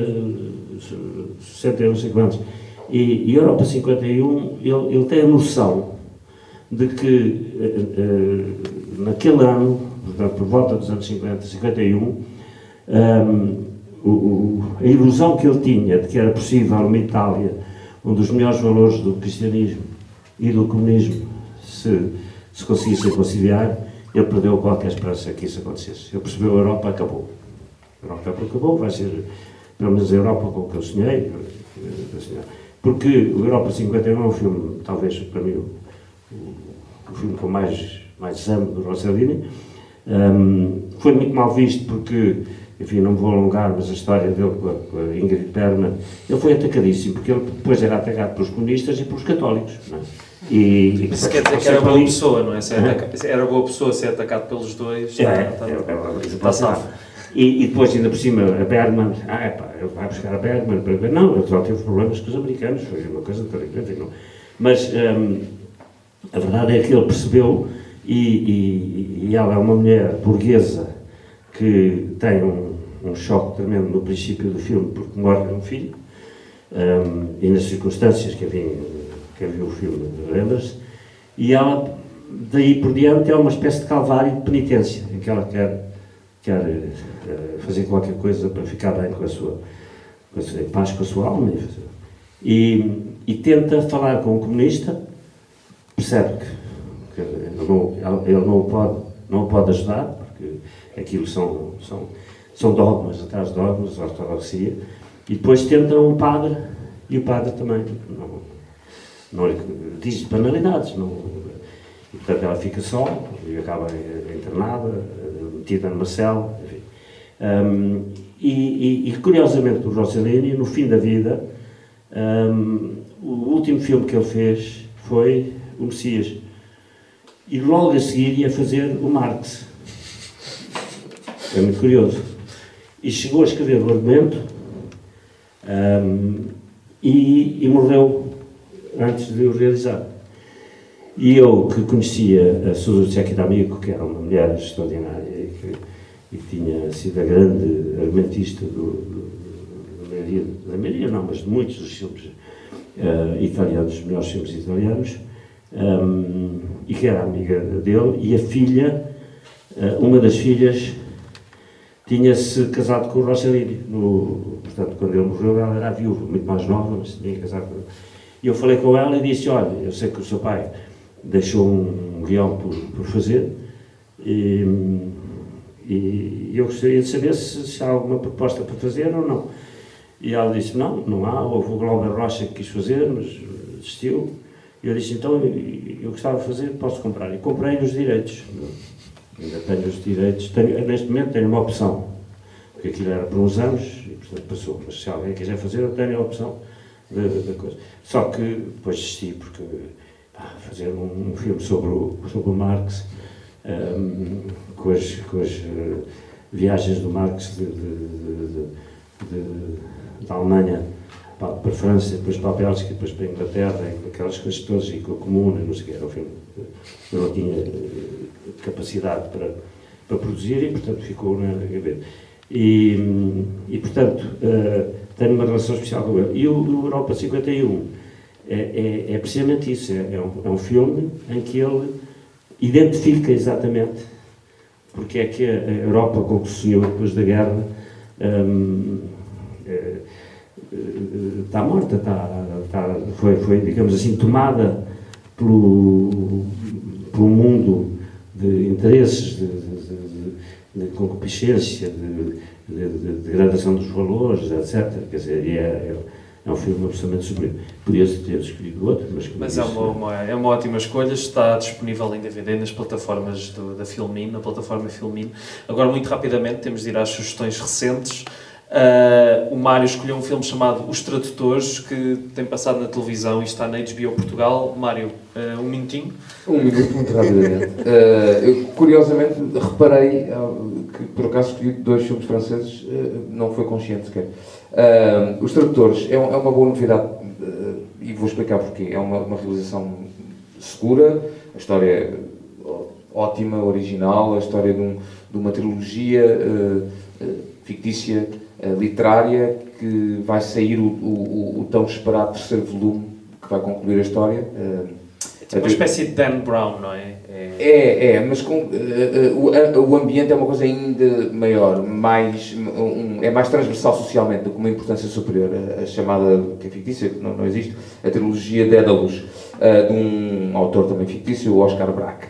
60 não sei quantos. E, Europa 51, ele, ele tem a noção de que uh, naquele ano, por volta dos anos 50, 51, um, o, o, a ilusão que ele tinha de que era possível uma Itália onde os melhores valores do cristianismo e do comunismo se, se conseguissem conciliar, ele perdeu qualquer esperança que isso acontecesse. Ele percebeu a Europa acabou. A Europa acabou, vai ser pelo menos a Europa com que eu sonhei. Porque o Europa 51 é um filme, talvez para mim, o, o filme com mais, mais amo do Rossellini. Um, foi muito mal visto porque enfim, não me vou alongar, mas a história dele com a, com a Ingrid Bergman, ele foi atacadíssimo, porque ele depois era atacado pelos comunistas e pelos católicos. Não é? E, Isso quer dizer que era boa pessoa, não é? Se ataca... Era boa pessoa ser atacado pelos dois. É, é, é, é, e, e, depois, ainda por cima, a Bergman, ah, é pá, ele vai buscar a Bergman para ver. Não, ele só teve problemas com os americanos, foi uma coisa terrível. Mas hum, a verdade é que ele percebeu, e, e, e ela é uma mulher burguesa que tem um, um choque tremendo no princípio do filme, porque morre um filho, um, e nas circunstâncias que havia, quem viu o filme lembra-se, e ela, daí por diante, é uma espécie de calvário de penitência, em que ela quer, quer uh, fazer qualquer coisa para ficar bem com a sua, com a sua em paz com a sua alma, e, e tenta falar com o comunista, percebe que, que ele, não, ele não, pode, não pode ajudar, aquilo são, são, são dogmas, atrás de dogmas, ortodoxia, e depois tenta um padre, e o padre também não, não diz banalidades, não, e, portanto ela fica só, e acaba internada, metida numa cela, enfim. Um, e, e, e, curiosamente o Rossellini, no fim da vida, um, o último filme que ele fez foi o Messias. E logo a seguir ia fazer o Marx. É muito curioso. E chegou a escrever o argumento um, e, e, morreu antes de o realizar. E eu, que conhecia a Suzuki D'Amico, que era uma mulher extraordinária e tinha sido a grande argumentista do, do, da, maioria, da maioria, não, mas de muitos dos filmes uh, italianos, os melhores filmes italianos, um, e que era amiga dele, e a filha, uh, uma das filhas, tinha-se casado com o Rossellini. No, portanto, quando ele morreu, ela era viúva, muito mais nova, mas tinha casado com ele. E eu falei com ela e disse: Olha, eu sei que o seu pai deixou um guião por, por fazer e, e, eu gostaria de saber se, se, há alguma proposta para fazer ou não. E ela disse: Não, não há. Houve o Glauber Rocha que quis fazer, mas desistiu. E eu disse: Então, eu, gostava de fazer, posso comprar. E comprei os direitos ainda tenho os direitos, tenho, neste momento tenho uma opção, porque aquilo era por uns anos e portanto passou, mas se alguém quiser fazer eu tenho a opção da coisa. Só que depois desisti porque fazer um, um, filme sobre o, sobre o Marx um, com as, com as uh, viagens do Marx de, de, de, da Alemanha para, para a França, depois para a Bélgica, depois para a Inglaterra, e aquelas coisas todas, e com a Comuna, não sei o que, era não tinha capacidade para, para produzir e, portanto, ficou na gaveta. E, e portanto, uh, tenho uma relação especial com ele. E o, o Europa 51 é, é, é precisamente isso, é, é, um, é um filme em que ele identifica exatamente porque é que a Europa, como se sonhou depois da guerra, um, eh, eh, está morta, está, está, foi, foi, digamos assim, tomada pelo, pelo mundo de interesses, de, de, de, de concupiscência, de, degradação dos valores, etc. Quer dizer, é, é, é um filme absolutamente sublime. Podia-se ter escolhido outro, mas... Mas é, uma, uma, é uma ótima escolha, está disponível em DVD nas plataformas do, da Filmin, na plataforma Filmin. Agora, muito rapidamente, temos de ir às sugestões recentes. Uh, o Mário escolheu um filme chamado Os Tradutores, que tem passado na televisão e está na HBO Portugal. Mário, uh, um minutinho. Um minuto, muito rapidamente. Uh, eu, curiosamente, reparei que, por acaso, escolhi dois filmes franceses, não foi consciente sequer. Os Tradutores é, é, uma boa novidade, e vou explicar porquê. É uma, uma realização segura, a história ótima, original, a história de, um, de uma trilogia fictícia, literária, que vai sair o, o, o, tão esperado terceiro volume, que vai concluir a história. É uma espécie de Dan Brown, não é? É, é, é mas com, uh, uh, o, o ambiente é uma coisa ainda maior, mais, um, é mais transversal socialmente, com uma importância superior. A, a chamada, que é fictícia, que não, não existe, a trilogia Dédalus, uh, de um autor também fictício, o Oscar Braque.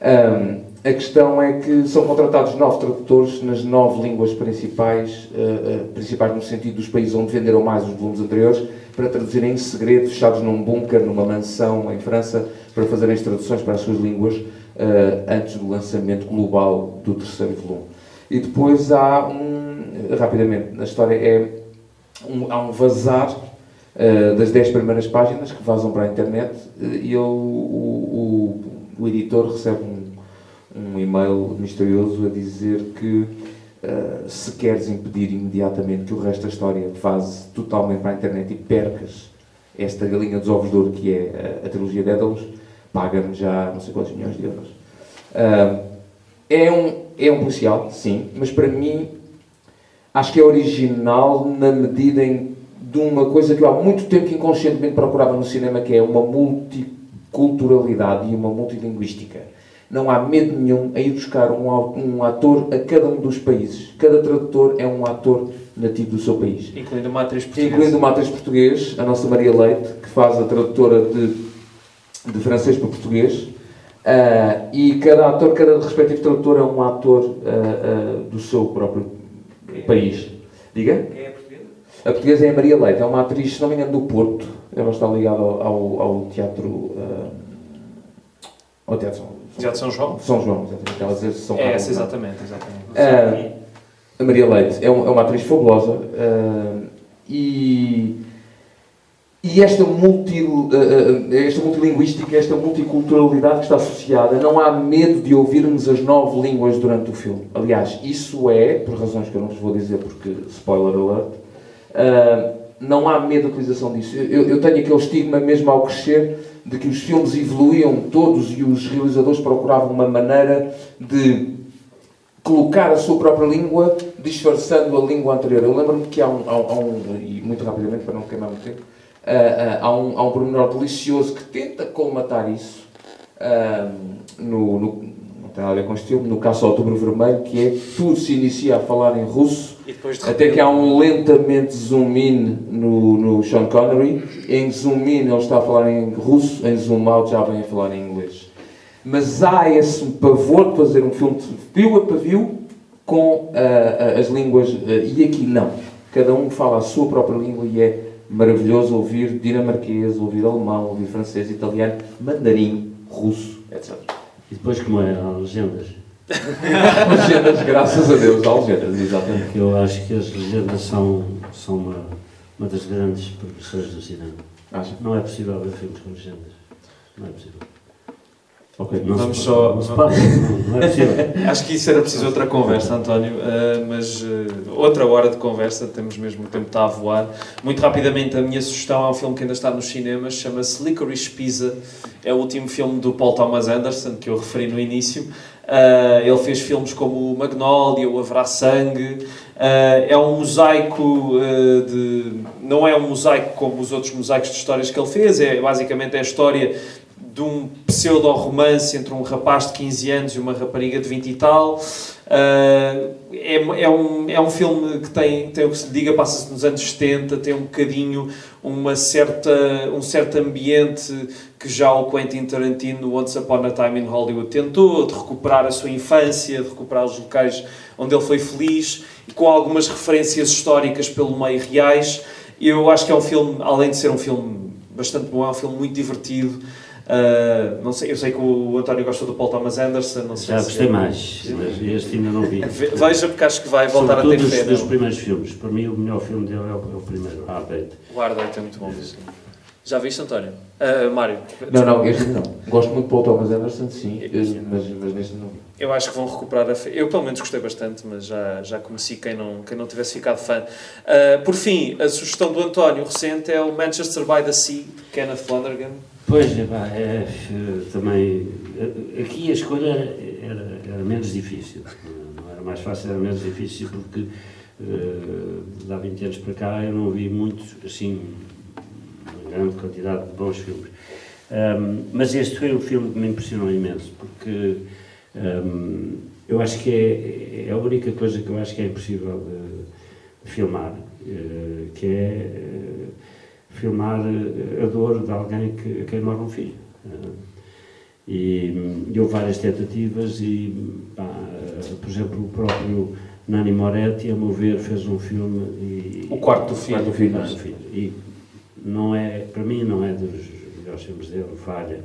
Um, a questão é que são contratados nove tradutores nas nove línguas principais, uh, uh, principais no sentido dos países onde venderam mais os volumes anteriores, para traduzirem em segredo, fechados num bunker, numa mansão em França, para fazerem as traduções para as suas línguas uh, antes do lançamento global do terceiro volume. E depois há um, rapidamente, na história é um, há um vazar das dez primeiras páginas que vazam para a internet e ele, o, o, o editor recebe um um e-mail misterioso a dizer que uh, se queres impedir imediatamente que o resto da história vaze totalmente para a internet e percas esta galinha dos ovos de ouro que é a, a trilogia Dédalus, paga-me já não sei quantos milhões de euros. Uh, é, um, é um policial, sim, mas para mim acho que é original na medida em, de uma coisa que eu há muito tempo inconscientemente procurava no cinema, que é uma multiculturalidade e uma multilinguística não há medo nenhum em ir buscar um, ator a cada um dos países. Cada tradutor é um ator nativo do seu país. Incluindo uma atriz portuguesa. Incluindo uma atriz portuguesa, a nossa Maria Leite, que faz a tradutora de, de francês para português. Uh, e cada ator, cada respectivo tradutor é um ator uh, uh, do seu próprio país. Diga? Quem é portuguesa? A portuguesa é a Maria Leite, é uma atriz, se não me engano, do Porto. Ela está ligada ao, ao, ao teatro. ao teatro já de São João? São João, exatamente. Dizer São é essa, exatamente. exatamente. Uh, a Maria Leite é, um, é uma atriz fabulosa uh, e, e esta, multi, uh, esta multilinguística, esta multiculturalidade que está associada, não há medo de ouvirmos as nove línguas durante o filme. Aliás, isso é, por razões que eu não vos vou dizer porque spoiler alert, não há medo da utilização disso. Eu, eu tenho aquele estigma mesmo ao crescer de que os filmes evoluíam todos e os realizadores procuravam uma maneira de colocar a sua própria língua disfarçando a língua anterior. Eu lembro-me que há um, há, há um, e muito rapidamente para não queimar muito tempo, uh, uh, há, um, há um pormenor delicioso que tenta colmatar isso uh, no, no, tem nada a ver com este filme, no caso Outubro Vermelho, que é tudo se inicia a falar em russo até que há um lentamente zoom in no, no Sean Connery. Em zoom in ele está a falar em russo, em zoom out já vem a falar em inglês. Mas há esse pavor de fazer um filme de pio a pavio com uh, as línguas. Uh, e aqui não. Cada um fala a sua própria língua e é maravilhoso ouvir dinamarquês, ouvir alemão, ouvir francês, italiano, mandarim, russo, etc. E depois, como é? Há legendas? <laughs> legendas, graças a Deus, há legendas, exatamente. Eu acho que as legendas são, são uma, uma das grandes progressões do cinema. Não é possível ver filmes com legendas. Não é possível. Ok, não vamos só. <laughs> É. <laughs> Acho que isso era preciso outra conversa, António, uh, mas uh, outra hora de conversa, temos mesmo o tempo está a voar. Muito rapidamente, a minha sugestão é um filme que ainda está nos cinemas, chama-se Licorice Pizza. É o último filme do Paul Thomas Anderson, que eu referi no início. Uh, ele fez filmes como o Magnolia, o Haverá Sangue. É um mosaico de. Não é um mosaico como os outros mosaicos de histórias que ele fez, é basicamente é a história de um pseudo-romance entre um rapaz de 15 anos e uma rapariga de 20 e tal. Uh, é, é, um, é um filme que tem, tem o que se diga, passa-se nos anos 70, tem um bocadinho uma certa, um certo ambiente que já o Quentin Tarantino, Once Upon a Time in Hollywood, tentou, de recuperar a sua infância, de recuperar os locais onde ele foi feliz, com algumas referências históricas pelo meio reais. Eu acho que é um filme, além de ser um filme bastante bom, é um filme muito divertido. Uh, não sei, eu sei que o António gosta do Paul Thomas Anderson. Não Já gostei se... mais, mas este ainda não vi. <laughs> Veja, porque acho que vai voltar Sobretudo a ter fé. dos, dos primeiros filmes. Para mim, o melhor filme dele é o, é o primeiro. O Ar Date é muito bom. Sim. Já viste, António? Uh, Mário? Não, não, este não. Gosto muito de Paul Thomas Anderson, sim, mas, mas neste não. Eu acho que vão recuperar a fé. Eu, pelo menos, gostei bastante, mas já, já conheci quem não, quem não tivesse ficado fã. Uh, por fim, a sugestão do António recente é o Manchester by the Sea, de Kenneth Flanagan Pois, é, eh, também. eh, Aqui a escolha era, era menos difícil. Não era mais fácil, era menos difícil, porque eh, de há 20 anos para cá eu não vi muitos, assim, uma grande quantidade de bons filmes. Ahm, mas este foi um filme que me impressionou imenso, porque ahm, eu acho que é, é a única coisa que eu acho que é impossível de, de filmar, eh, que é eh, filmar a dor de alguém que, a quem morre um filho. E, e houve várias tentativas e, pá, por exemplo, o próprio Nani Moretti, a meu ver, fez um filme e... O Quarto do Filho. Quarto do Filho. Quarto do Filho. E não é, para mim não é dos melhores filmes dele, falha.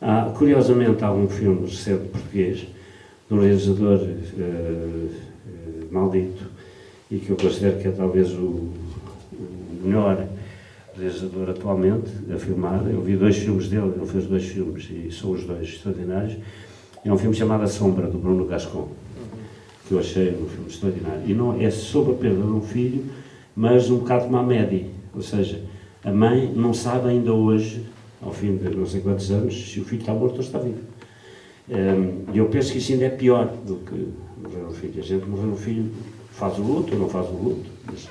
Há, curiosamente, há um filme recente português, de um realizador eh, eh, maldito, e que eu considero que é talvez o, o melhor realizador atualmente a filmar. Eu vi dois filmes dele, ele fez dois filmes e são os dois extraordinários. É um filme chamado A Sombra, do Bruno Gascon, que eu achei um filme extraordinário. E não é sobre a perda de um filho, mas um bocado como a Medi, ou seja, a mãe não sabe ainda hoje, ao fim de não sei quantos anos, se o filho está morto ou está vivo. E eu penso que isso ainda é pior do que morrer um filho. A gente morrer um filho faz o luto ou não faz o luto, mas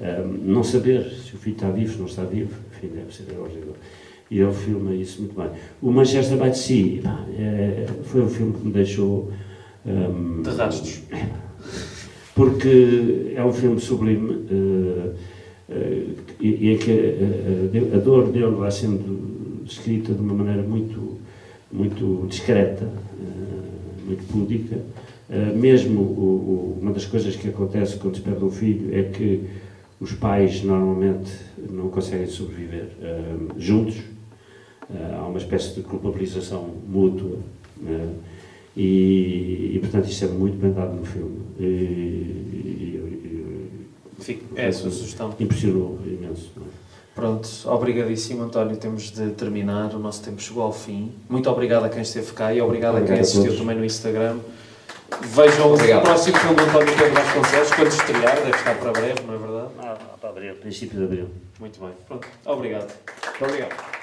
um, não saber se o filho está vivo, se não está vivo, enfim, deve ser horrível. E ele filma isso muito bem. O Manchester by the Sea pá, é, foi um filme que me deixou. Um, De rastros. Porque é um filme sublime uh, uh, e, e é que a, a- dor dele vai sendo descrita de uma maneira muito, muito discreta, muito púdica. Mesmo o- o- uma das coisas que acontece quando se perde um filho é que os pais normalmente não conseguem sobreviver uh, juntos. Uh, há uma espécie de culpabilização mútua. uh, e, e, portanto, isso é muito bem dado no filme. E, e- Fico- É a sua sugestão. impressionou imenso. é? Pronto, obrigadíssimo António, temos de terminar, o nosso tempo chegou ao fim. Muito obrigado a quem esteve cá e obrigado, a quem Obrigado a assistiu todos. também no Instagram. Vejam Obrigado. o próximo filme do António Pedro Vasconcelos, quando estrear, deve estar para breve, não é verdade? Abril, princípio de abril. Muito bem, pronto, obrigado. Obrigado.